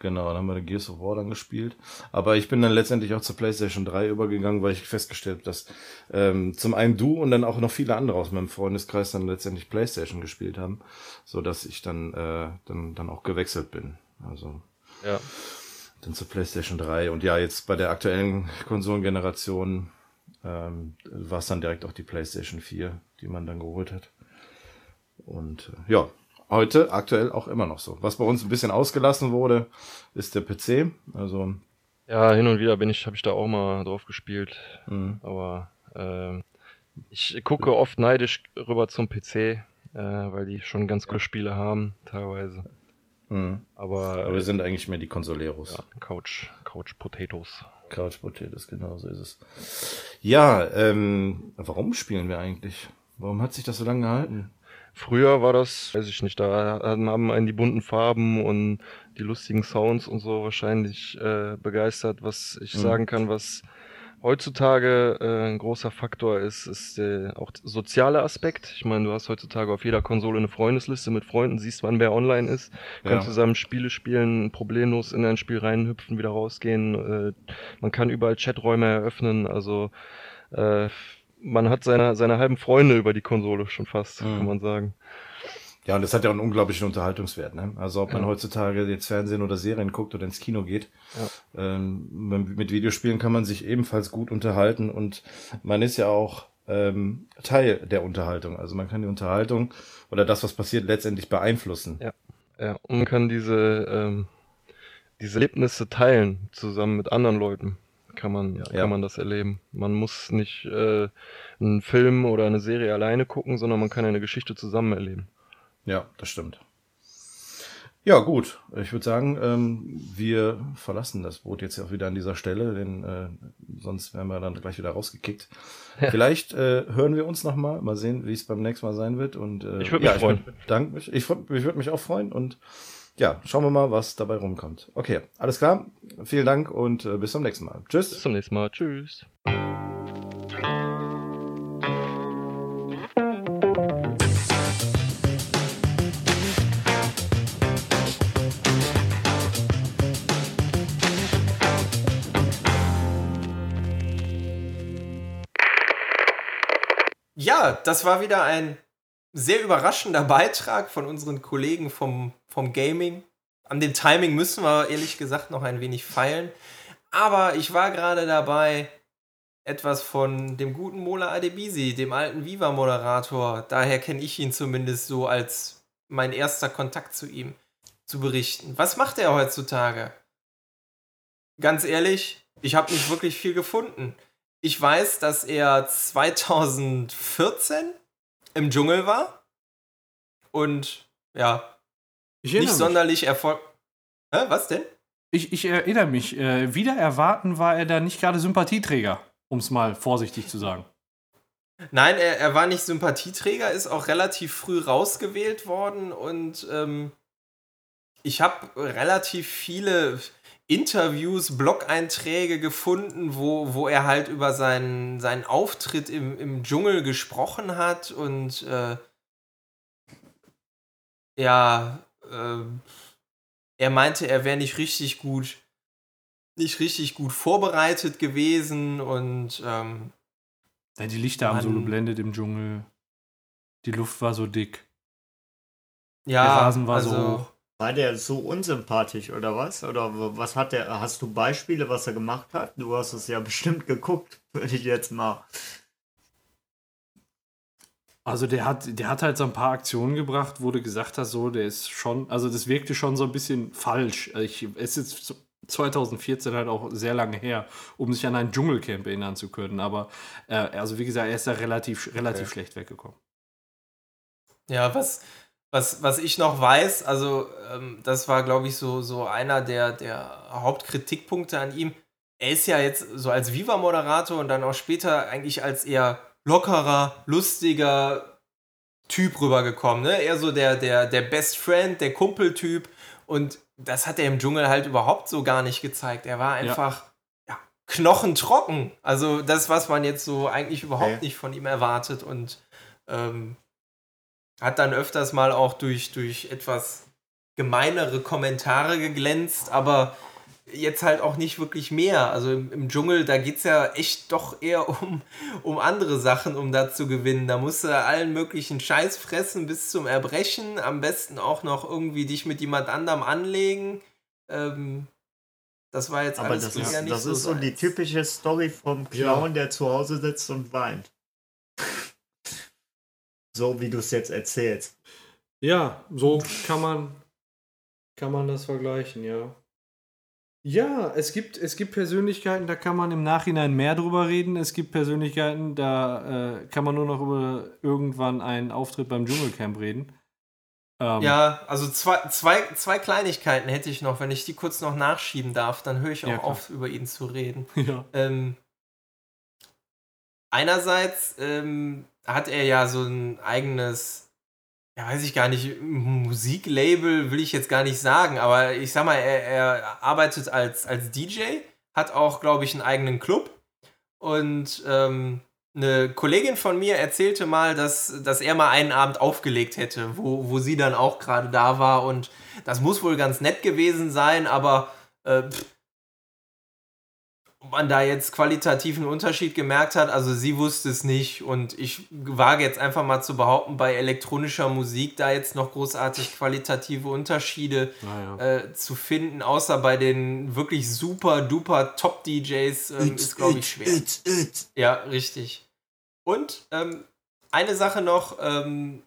Genau, dann haben wir den Gears of War dann gespielt. Aber ich bin dann letztendlich auch zur PlayStation 3 übergegangen, weil ich festgestellt habe, dass ähm, zum einen du und dann auch noch viele andere aus meinem Freundeskreis dann letztendlich PlayStation gespielt haben, so dass ich dann äh, dann dann auch gewechselt bin. Also Ja, dann zur PlayStation 3 und ja jetzt bei der aktuellen Konsolengeneration ähm, war es dann direkt auch die PlayStation 4, die man dann geholt hat. Und äh, ja, heute aktuell auch immer noch so. Was bei uns ein bisschen ausgelassen wurde, ist der PC. Also ja, hin und wieder bin ich, habe ich da auch mal drauf gespielt, mh, aber ähm, ich gucke oft neidisch rüber zum PC, äh, weil die schon ganz coole Spiele haben, teilweise. Mh. Aber, aber wir sind eigentlich mehr die Consoleros. ja, Couch, Couch Potatoes. Couch Potatoes, genau so ist es. Ja, ähm, warum spielen wir eigentlich? Warum hat sich das so lange gehalten? Früher war das, weiß ich nicht, da haben einen die bunten Farben und die lustigen Sounds und so wahrscheinlich äh, begeistert. Was ich Mhm. sagen kann, was heutzutage äh, ein großer Faktor ist, ist äh, auch der soziale Aspekt. Ich meine, du hast heutzutage auf jeder Konsole eine Freundesliste mit Freunden, siehst, wann wer online ist, kannst Ja. zusammen Spiele spielen, problemlos in ein Spiel reinhüpfen, wieder rausgehen. Äh, man kann überall Chaträume eröffnen, also äh, man hat seine, seine halben Freunde über die Konsole schon fast, Mhm. kann man sagen. Ja, und das hat ja auch einen unglaublichen Unterhaltungswert. Ne? Also ob man Ja. heutzutage jetzt Fernsehen oder Serien guckt oder ins Kino geht, ähm, mit Videospielen kann man sich ebenfalls gut unterhalten und man ist ja auch ähm, Teil der Unterhaltung. Also man kann die Unterhaltung oder das, was passiert, letztendlich beeinflussen. Ja. Ja, und man kann diese, ähm, diese Erlebnisse teilen, zusammen mit anderen Leuten. Kann man, Ja. kann Ja. man das erleben. Man muss nicht äh, einen Film oder eine Serie alleine gucken, sondern man kann eine Geschichte zusammen erleben. Ja, das stimmt. Ja, gut. Ich würde sagen, ähm, wir verlassen das Boot jetzt auch wieder an dieser Stelle, denn äh, sonst wären wir dann gleich wieder rausgekickt. Vielleicht äh, hören wir uns nochmal, mal sehen, wie es beim nächsten Mal sein wird. Und, äh, Ich würd mich ja, freuen. Ich, mich. Ich, ich würde mich auch freuen und ja, schauen wir mal, was dabei rumkommt. Okay, alles klar. Vielen Dank und äh, bis zum nächsten Mal. Bis Tschüss. zum nächsten Mal. Tschüss. Das war wieder ein sehr überraschender Beitrag von unseren Kollegen vom, vom Gaming. An dem Timing müssen wir ehrlich gesagt noch ein wenig feilen. Aber ich war gerade dabei, etwas von dem guten Mola Adebisi, dem alten Viva-Moderator, daher kenne ich ihn zumindest so als mein erster Kontakt zu ihm, zu berichten. Was macht er heutzutage? Ganz ehrlich, ich habe nicht wirklich viel gefunden. Ich weiß, dass er 2014 im Dschungel war und ja, Ich nicht mich. sonderlich erfolg. Hä, was denn? Ich, ich erinnere mich. Äh, wieder erwarten war er da nicht gerade Sympathieträger, um es mal vorsichtig zu sagen. Nein, er, er war nicht Sympathieträger, ist auch relativ früh rausgewählt worden und ähm, ich habe relativ viele Interviews, Blog-Einträge gefunden, wo, wo er halt über seinen, seinen Auftritt im, im Dschungel gesprochen hat und äh, ja, äh, er meinte, er wäre nicht richtig gut, nicht richtig gut vorbereitet gewesen und ähm, Ja, die Lichter haben so geblendet im Dschungel. Die Luft war so dick. Ja, Der Rasen war also, so hoch. War der so unsympathisch oder was? Oder was hat der? Hast du Beispiele, was er gemacht hat? Du hast es ja bestimmt geguckt, würde ich jetzt mal. Also der hat, der hat halt so ein paar Aktionen gebracht, wo du gesagt hast, so, der ist schon, also das wirkte schon so ein bisschen falsch. Ich, es ist so 2014 halt auch sehr lange her, um sich an ein Dschungelcamp erinnern zu können. Aber äh, also wie gesagt, er ist da relativ, relativ schlecht weggekommen. Ja, was, was, was ich noch weiß, also ähm, das war, glaube ich, so, so einer der, der Hauptkritikpunkte an ihm. Er ist ja jetzt so als Viva-Moderator und dann auch später eigentlich als eher lockerer, lustiger Typ rübergekommen. Ne? Eher so der, der, der Best Friend, der Kumpeltyp. Und das hat er im Dschungel halt überhaupt so gar nicht gezeigt. Er war einfach ja. knochentrocken. Also das, was man jetzt so eigentlich überhaupt Okay. nicht von ihm erwartet. Und ähm, hat dann öfters mal auch durch, durch etwas gemeinere Kommentare geglänzt, aber jetzt halt auch nicht wirklich mehr. Also im, im Dschungel, da geht es ja echt doch eher um, um andere Sachen, um da zu gewinnen. Da musst du allen möglichen Scheiß fressen bis zum Erbrechen. Am besten auch noch irgendwie dich mit jemand anderem anlegen. Ähm, das war jetzt Aber alles das ist, nicht das ist so die typische Story vom Clown, der zu Hause sitzt und weint. So wie du es jetzt erzählst. Ja, so kann man, kann man das vergleichen, ja. Ja, es gibt, es gibt Persönlichkeiten, da kann man im Nachhinein mehr drüber reden. Es gibt Persönlichkeiten, da äh, kann man nur noch über irgendwann einen Auftritt beim Dschungelcamp reden. Ähm, Ja, also zwei, zwei, zwei Kleinigkeiten hätte ich noch. Wenn ich die kurz noch nachschieben darf, dann höre ich auch Ja, auf, über ihn zu reden. ja. Ähm, einerseits ähm, hat er ja so ein eigenes, ja, weiß ich gar nicht, Musiklabel will ich jetzt gar nicht sagen, aber ich sag mal, er, er arbeitet als, als DJ, hat auch, glaube ich, einen eigenen Club. Und ähm, eine Kollegin von mir erzählte mal, dass, dass er mal einen Abend aufgelegt hätte, wo, wo sie dann auch gerade da war. Und das muss wohl ganz nett gewesen sein, aber äh, pff, ob man da jetzt qualitativen Unterschied gemerkt hat, also sie wusste es nicht und ich wage jetzt einfach mal zu behaupten, bei elektronischer Musik da jetzt noch großartig qualitative Unterschiede Naja. äh, zu finden, außer bei den wirklich super duper Top-DJs ähm, ist, glaube ich, schwer. It's, it's. Ja, richtig. Und ähm, eine Sache noch, ähm,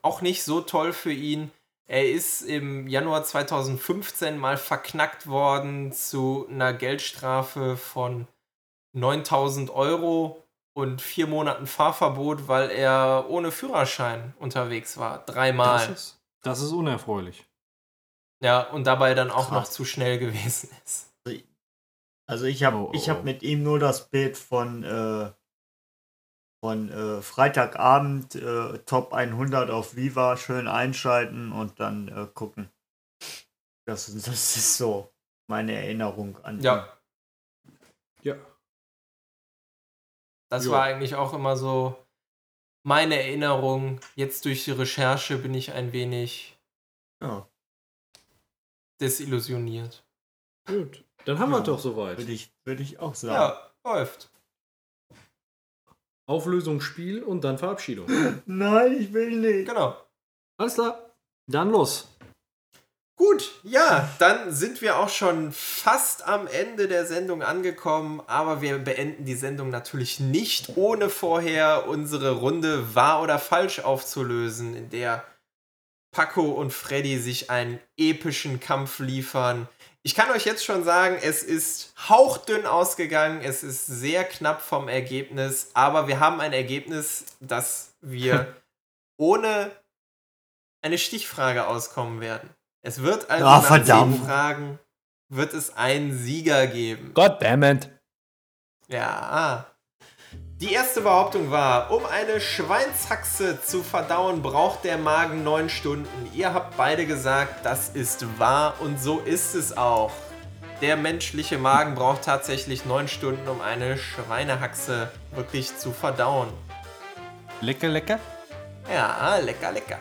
auch nicht so toll für ihn. Er ist im Januar 2015 mal verknackt worden zu einer Geldstrafe von 9000 Euro und vier Monaten Fahrverbot, weil er ohne Führerschein unterwegs war. Dreimal. Das ist, das ist unerfreulich. Ja, und dabei dann auch Krass. noch zu schnell gewesen ist. Also ich habe Oh, oh, ich hab oh. mit ihm nur das Bild von, äh, von äh, Freitagabend äh, Top 100 auf Viva schön einschalten und dann äh, gucken. Das, das ist so meine Erinnerung an. Ja. Ja. Das Jo. war eigentlich auch immer so meine Erinnerung. Jetzt durch die Recherche bin ich ein wenig Ja, desillusioniert. Gut. Dann haben wir Ja. doch soweit. würde ich, würde ich auch sagen. Ja, läuft. Auflösung, Spiel und dann Verabschiedung. Nein, ich will nicht. Genau. Alles klar. Dann los. Gut, ja, dann sind wir auch schon fast am Ende der Sendung angekommen, aber wir beenden die Sendung natürlich nicht, ohne vorher unsere Runde wahr oder falsch aufzulösen, in der Paco und Freddy sich einen epischen Kampf liefern. Ich kann euch jetzt schon sagen, es ist hauchdünn ausgegangen, es ist sehr knapp vom Ergebnis, aber wir haben ein Ergebnis, das wir ohne eine Stichfrage auskommen werden. Es wird also Ah, nach zehn Fragen wird es einen Sieger geben. God damn it. Ja. Die erste Behauptung war, um eine Schweinshaxe zu verdauen, braucht der Magen neun Stunden. Ihr habt beide gesagt, das ist wahr und so ist es auch. Der menschliche Magen braucht tatsächlich neun Stunden, um eine Schweinehaxe wirklich zu verdauen. Lecker, lecker. Ja, lecker, lecker.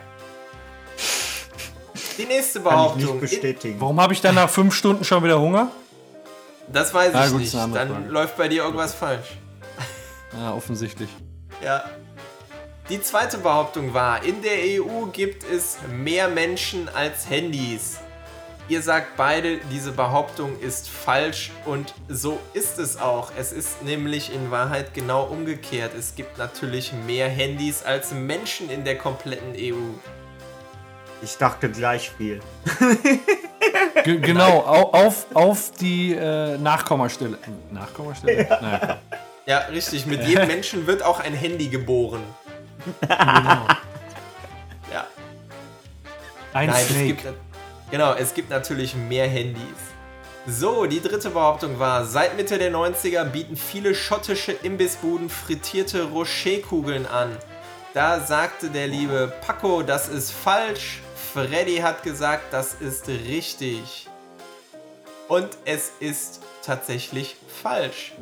Die nächste Kann ich Behauptung. nicht bestätigen. Warum habe ich dann nach fünf Stunden schon wieder Hunger? Das weiß Ah, ich gut, nicht. Dann läuft bei dir irgendwas falsch. Ja, offensichtlich. Ja. Die zweite Behauptung war, in der EU gibt es mehr Menschen als Handys. Ihr sagt beide, diese Behauptung ist falsch und so ist es auch. Es ist nämlich in Wahrheit genau umgekehrt. Es gibt natürlich mehr Handys als Menschen in der kompletten EU. Ich dachte gleich viel. Ge genau, au auf, auf die äh, Nachkommastelle. Nachkommastelle? Naja, komm. Ja, richtig. Mit jedem Menschen wird auch ein Handy geboren. genau. Ja. Ein Nein, es Snake. gibt, genau, es gibt natürlich mehr Handys. So, die dritte Behauptung war, seit Mitte der 90er bieten viele schottische Imbissbuden frittierte Rocherkugeln an. Da sagte der liebe Paco, das ist falsch. Freddy hat gesagt, das ist richtig. Und es ist tatsächlich falsch.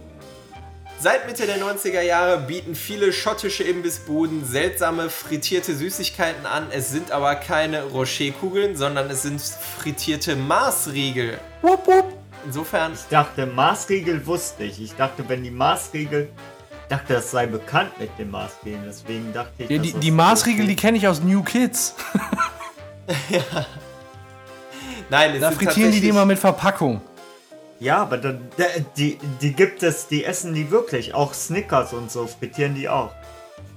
Seit Mitte der 90er Jahre bieten viele schottische Imbissbuden seltsame frittierte Süßigkeiten an. Es sind aber keine Rocherkugeln, sondern es sind frittierte Maßriegel. Wupp, wupp. Insofern, Ich dachte, Maßriegel wusste ich. Ich dachte, wenn die Maßriegel. Ich dachte, das sei bekannt mit den Maßregeln. Deswegen dachte ich. Ja, die, die Maßriegel, die kenne ich aus New Kids. nein, es Da sind frittieren die die immer mit Verpackung. Ja, aber dann, da- die, die gibt es, die essen die wirklich. Auch Snickers und so frittieren die auch.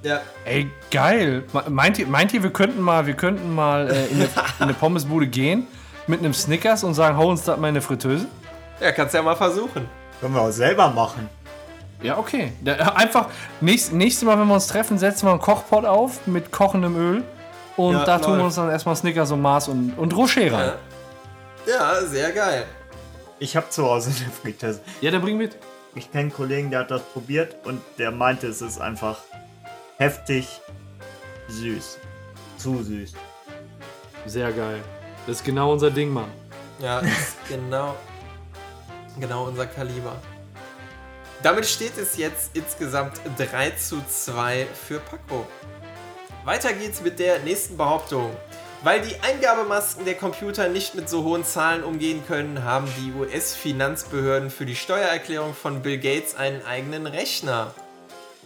Ja, Ey, geil. Me- Meint ihr, meint ihr wir könnten mal, wir könnten mal äh, in, eine, in eine Pommesbude gehen mit einem Snickers und sagen, hau uns das mal in eine Fritteuse? ja, kannst ja mal versuchen. Können wir auch selber machen. Ja, okay. Da, einfach, nächst, nächstes Mal, wenn wir uns treffen, setzen wir einen Kochpot auf mit kochendem Öl. Und Ja, da tun wir uns dann erstmal Snickers und Mars und, und Rocher rein. Ja. ja, sehr geil. Ich habe zu Hause eine Fritteuse. Ja, dann bring mit. Ich kenne einen Kollegen, der hat das probiert und der meinte, es ist einfach heftig süß. Zu süß. Sehr geil. Das ist genau unser Ding, Mann. Ja, ist genau, genau unser Kaliber. Damit steht es jetzt insgesamt 3 zu 2 für Paco. Weiter geht's mit der nächsten Behauptung. Weil die Eingabemasken der Computer nicht mit so hohen Zahlen umgehen können, haben die US-Finanzbehörden für die Steuererklärung von Bill Gates einen eigenen Rechner.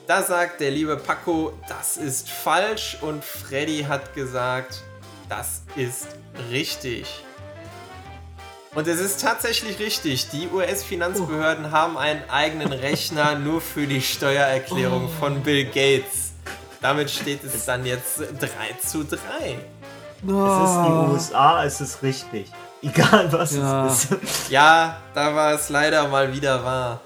Da sagt der liebe Paco, das ist falsch und Freddy hat gesagt, das ist richtig. Und es ist tatsächlich richtig, die US-Finanzbehörden haben einen eigenen Rechner nur für die Steuererklärung von Bill Gates. Damit steht es dann jetzt 3 zu 3. Es ist die USA, es ist richtig. Egal was Ja. es ist. Ja, da war es leider mal wieder wahr.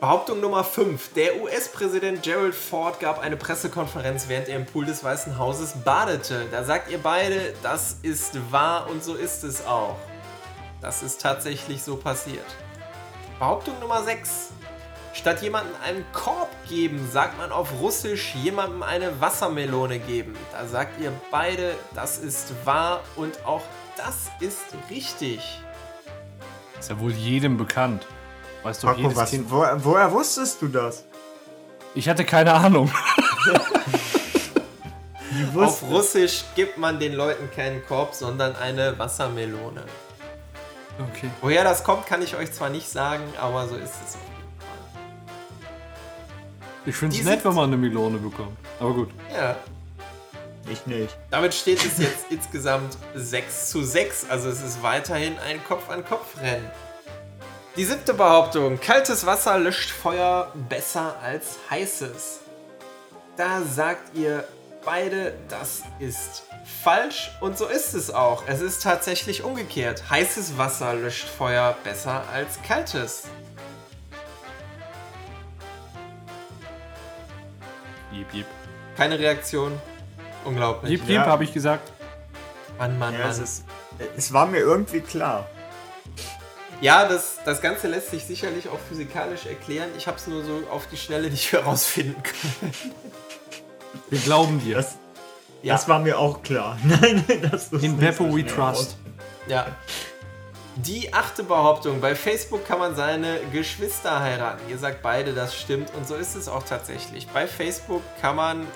Behauptung Nummer 5. Der US-Präsident Gerald Ford gab eine Pressekonferenz, während er im Pool des Weißen Hauses badete. Da sagt ihr beide, das ist wahr und so ist es auch. Das ist tatsächlich so passiert. Behauptung Nummer 6. Statt jemandem einen Korb geben, sagt man auf Russisch jemandem eine Wassermelone geben. Da sagt ihr beide, das ist wahr und auch das ist richtig. Ist ja wohl jedem bekannt. Weißt du, Paco, jedes was, Kind. woher, woher wusstest du das? Ich hatte keine Ahnung. Auf Russisch gibt man den Leuten keinen Korb, sondern eine Wassermelone. Okay. Woher das kommt, kann ich euch zwar nicht sagen, aber so ist es Fall. Ich finde es nett, wenn man eine Melone bekommt. Aber gut. Ja, Ich nicht. damit steht es jetzt insgesamt 6 zu 6, also es ist weiterhin ein Kopf-an-Kopf-Rennen. Die siebte Behauptung: Kaltes Wasser löscht Feuer besser als heißes. Da sagt ihr beide, das ist falsch und so ist es auch. Es ist tatsächlich umgekehrt. Heißes Wasser löscht Feuer besser als kaltes. Jip, jip. Keine Reaktion. Unglaublich. Jip, jip, Ja. habe ich gesagt. Mann, Mann, Ja, Mann. es, ist, es war mir irgendwie klar. Ja, das, das Ganze lässt sich sicherlich auch physikalisch erklären. Ich habe es nur so auf die Schnelle nicht herausfinden können. Wir glauben dir. Das, Ja, das war mir auch klar. Nein, das wusste In Beppo so we trust. ja. Die achte Behauptung. Bei Facebook kann man seine Geschwister heiraten. Ihr sagt beide, das stimmt. Und so ist es auch tatsächlich. Bei Facebook kann man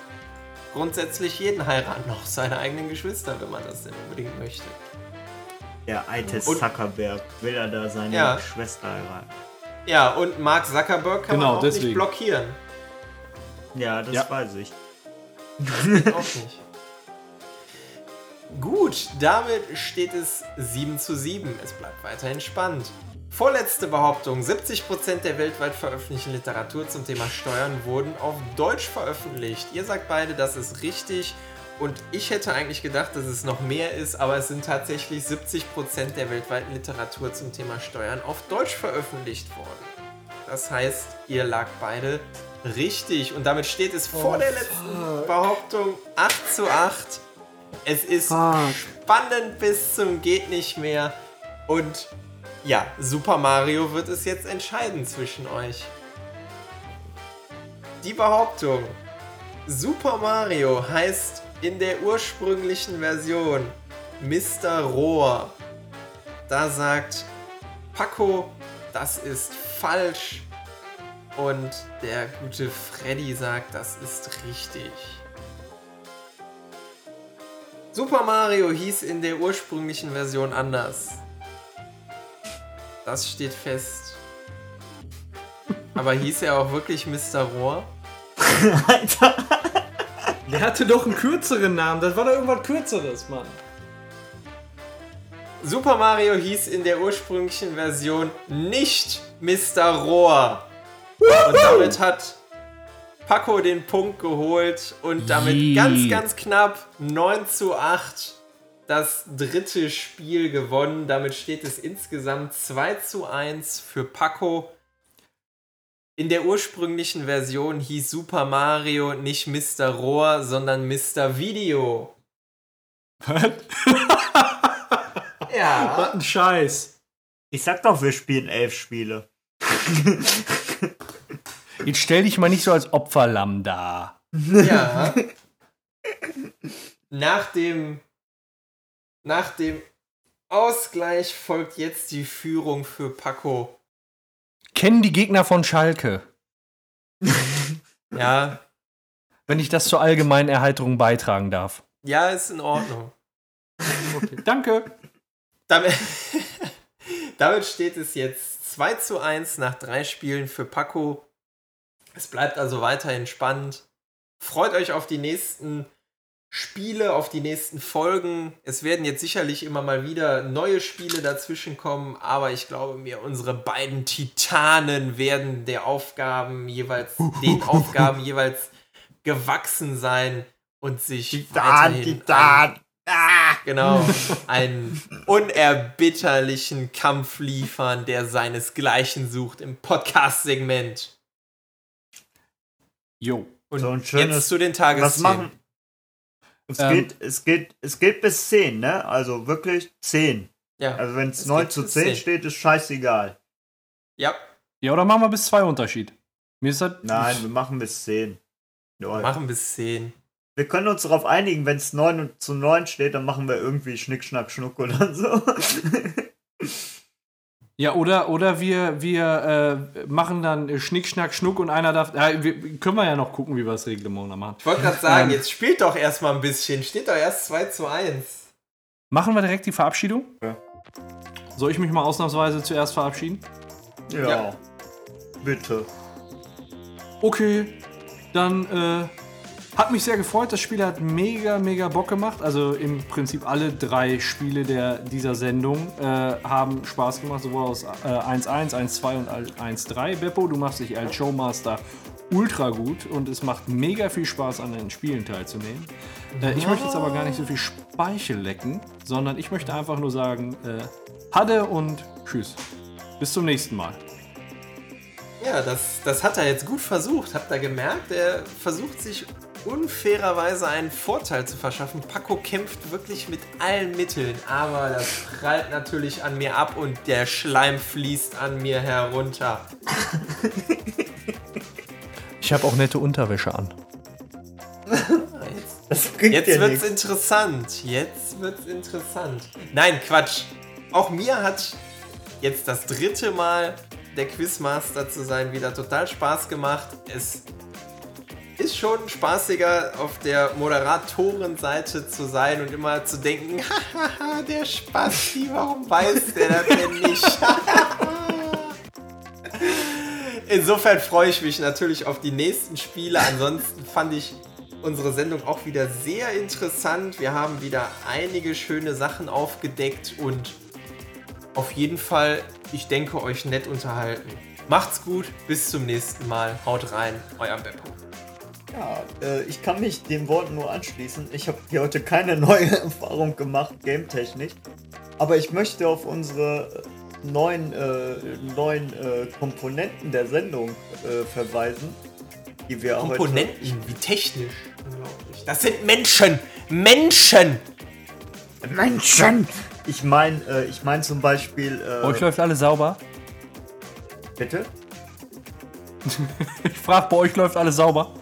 grundsätzlich jeden heiraten, auch seine eigenen Geschwister, wenn man das denn unbedingt möchte. Der alte Und- Zuckerberg will er da seine Ja. Schwester heiraten. Ja, und Mark Zuckerberg kann Genau, man auch deswegen. nicht blockieren. Ja, das Ja. weiß ich. auch nicht. Gut, damit steht es 7 zu 7. Es bleibt weiterhin spannend. Vorletzte Behauptung. 70% der weltweit veröffentlichten Literatur zum Thema Steuern wurden auf Deutsch veröffentlicht. Ihr sagt beide, das ist richtig. Und ich hätte eigentlich gedacht, dass es noch mehr ist, aber es sind tatsächlich 70% der weltweiten Literatur zum Thema Steuern auf Deutsch veröffentlicht worden. Das heißt, ihr lag beide richtig. Und damit steht es vor der letzten Behauptung 8 zu 8. Es ist Fuck. spannend bis zum geht nicht mehr. Und ja, Super Mario wird es jetzt entscheiden zwischen euch. Die Behauptung. Super Mario heißt in der ursprünglichen Version Mr. Rohr. Da sagt Paco, das ist falsch. Und der gute Freddy sagt, das ist richtig. Super Mario hieß in der ursprünglichen Version anders. Das steht fest. Aber hieß er auch wirklich Mr. Rohr? Alter. Der hatte doch einen kürzeren Namen. Das war doch irgendwas Kürzeres, Mann. Super Mario hieß in der ursprünglichen Version nicht Mr. Rohr. Und damit hat Paco den Punkt geholt und damit Yee. ganz, ganz knapp 9 zu 8 das dritte Spiel gewonnen. Damit steht es insgesamt 2 zu 1 für Paco. In der ursprünglichen Version hieß Super Mario nicht Mr. Rohr, sondern Mr. Video. Ja. Was ein Scheiß. Ich sag doch, wir spielen elf Spiele. Jetzt stell dich mal nicht so als Opferlamm da. Ja. Nach dem, nach dem Ausgleich folgt jetzt die Führung für Paco. Kennen die Gegner von Schalke. Ja, Wenn ich das zur allgemeinen Erheiterung beitragen darf. ja, ist in Ordnung. Okay. Danke. Damit, damit steht es jetzt 2 zu 1 nach drei Spielen für Paco. Es bleibt also weiterhin spannend. Freut euch auf die nächsten Spiele, auf die nächsten Folgen. Es werden jetzt sicherlich immer mal wieder neue Spiele dazwischen kommen, aber ich glaube mir, unsere beiden Titanen werden der Aufgaben jeweils, den Aufgaben jeweils gewachsen sein und sich Titan, weiterhin Titan. Ah. Genau, einen unerbitterlichen Kampf liefern, der seinesgleichen sucht im Podcast-Segment. Jo. Und So ein jetzt schönes- zu den Was Tagesthemen. machen? Es, Ähm. geht, es, geht, es geht bis 10, ne? Also wirklich 10. Ja, Also wenn es Es 9 geht zu bis 10 10. steht, ist scheißegal. ja, Ja, oder machen wir bis zwei Unterschied? Mir ist das. Nein, wir machen bis 10. Ja. machen bis 10. Wir können uns darauf einigen, wenn es 9 zu 9 steht, dann machen wir irgendwie Schnick, Schnack, Schnuck oder so. Ja, oder, oder wir, wir äh, machen dann Schnick, Schnack, Schnuck und einer darf. Äh, wir, können wir ja noch gucken, wie wir das Reglement machen. Ich wollte gerade sagen, Ähm. jetzt spielt doch erstmal ein bisschen. Steht doch erst 2 zu 1. Machen wir direkt die Verabschiedung? Ja. Soll ich mich mal ausnahmsweise zuerst verabschieden? ja. Ja. Bitte. Okay, dann äh, hat mich sehr gefreut. Das Spiel hat mega, mega Bock gemacht. Also im Prinzip alle drei Spiele der, dieser Sendung äh, haben Spaß gemacht, sowohl aus äh, 1.1, 1.2 und 1.3. Beppo, du machst dich als Showmaster ultra gut und es macht mega viel Spaß, an den Spielen teilzunehmen. Äh, ich möchte jetzt aber gar nicht so viel Speichel lecken, sondern ich möchte einfach nur sagen, äh, Hadde und Tschüss. Bis zum nächsten Mal. Ja, das, das hat er jetzt gut versucht. Habt ihr gemerkt? Er versucht sich unfairerweise einen Vorteil zu verschaffen. Paco kämpft wirklich mit allen Mitteln, aber das prallt natürlich an mir ab und der Schleim fließt an mir herunter. Ich habe auch nette Unterwäsche an. Jetzt, Das bringt jetzt dir wird's nichts. interessant. Jetzt wird's interessant. Nein, Quatsch. Auch mir hat jetzt das dritte Mal der Quizmaster zu sein wieder total Spaß gemacht. Es ist schon spaßiger, auf der Moderatorenseite zu sein und immer zu denken, hahaha, der Spasti, warum weiß der das denn nicht? Insofern freue ich mich natürlich auf die nächsten Spiele. Ansonsten fand ich unsere Sendung auch wieder sehr interessant. Wir haben wieder einige schöne Sachen aufgedeckt und auf jeden Fall, ich denke, euch nett unterhalten. Macht's gut, bis zum nächsten Mal. Haut rein, euer Beppo. Ja, äh, ich kann mich den Worten nur anschließen. Ich habe hier heute keine neue Erfahrung gemacht, game-technisch. Aber ich möchte auf unsere neuen, äh, neuen äh, Komponenten der Sendung äh, verweisen. Die wir Komponenten, wie technisch. Unglaublich. Das sind Menschen! Menschen! heute. Menschen! Ich meine äh, ich mein zum Beispiel. Äh, Bei euch läuft alles sauber? bitte? Ich frage, bei euch läuft alles sauber?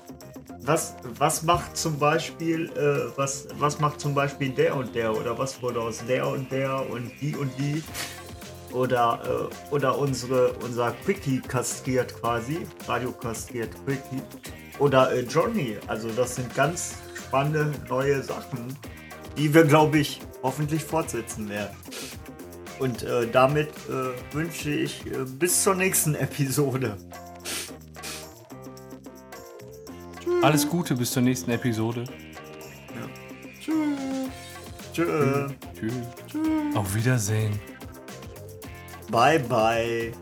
Was, was macht zum Beispiel, äh, was, was macht zum Beispiel der und der oder was wurde aus der und der und die und die oder, äh, oder unsere, unser Quickie kastriert quasi, Radio kastriert Quickie oder äh, Johnny. Also das sind ganz spannende neue Sachen, die wir glaube ich hoffentlich fortsetzen werden. Und äh, damit äh, wünsche ich äh, bis zur nächsten Episode. Alles Gute bis zur nächsten Episode. Tschö. Tschüss. Auf Wiedersehen. Bye bye.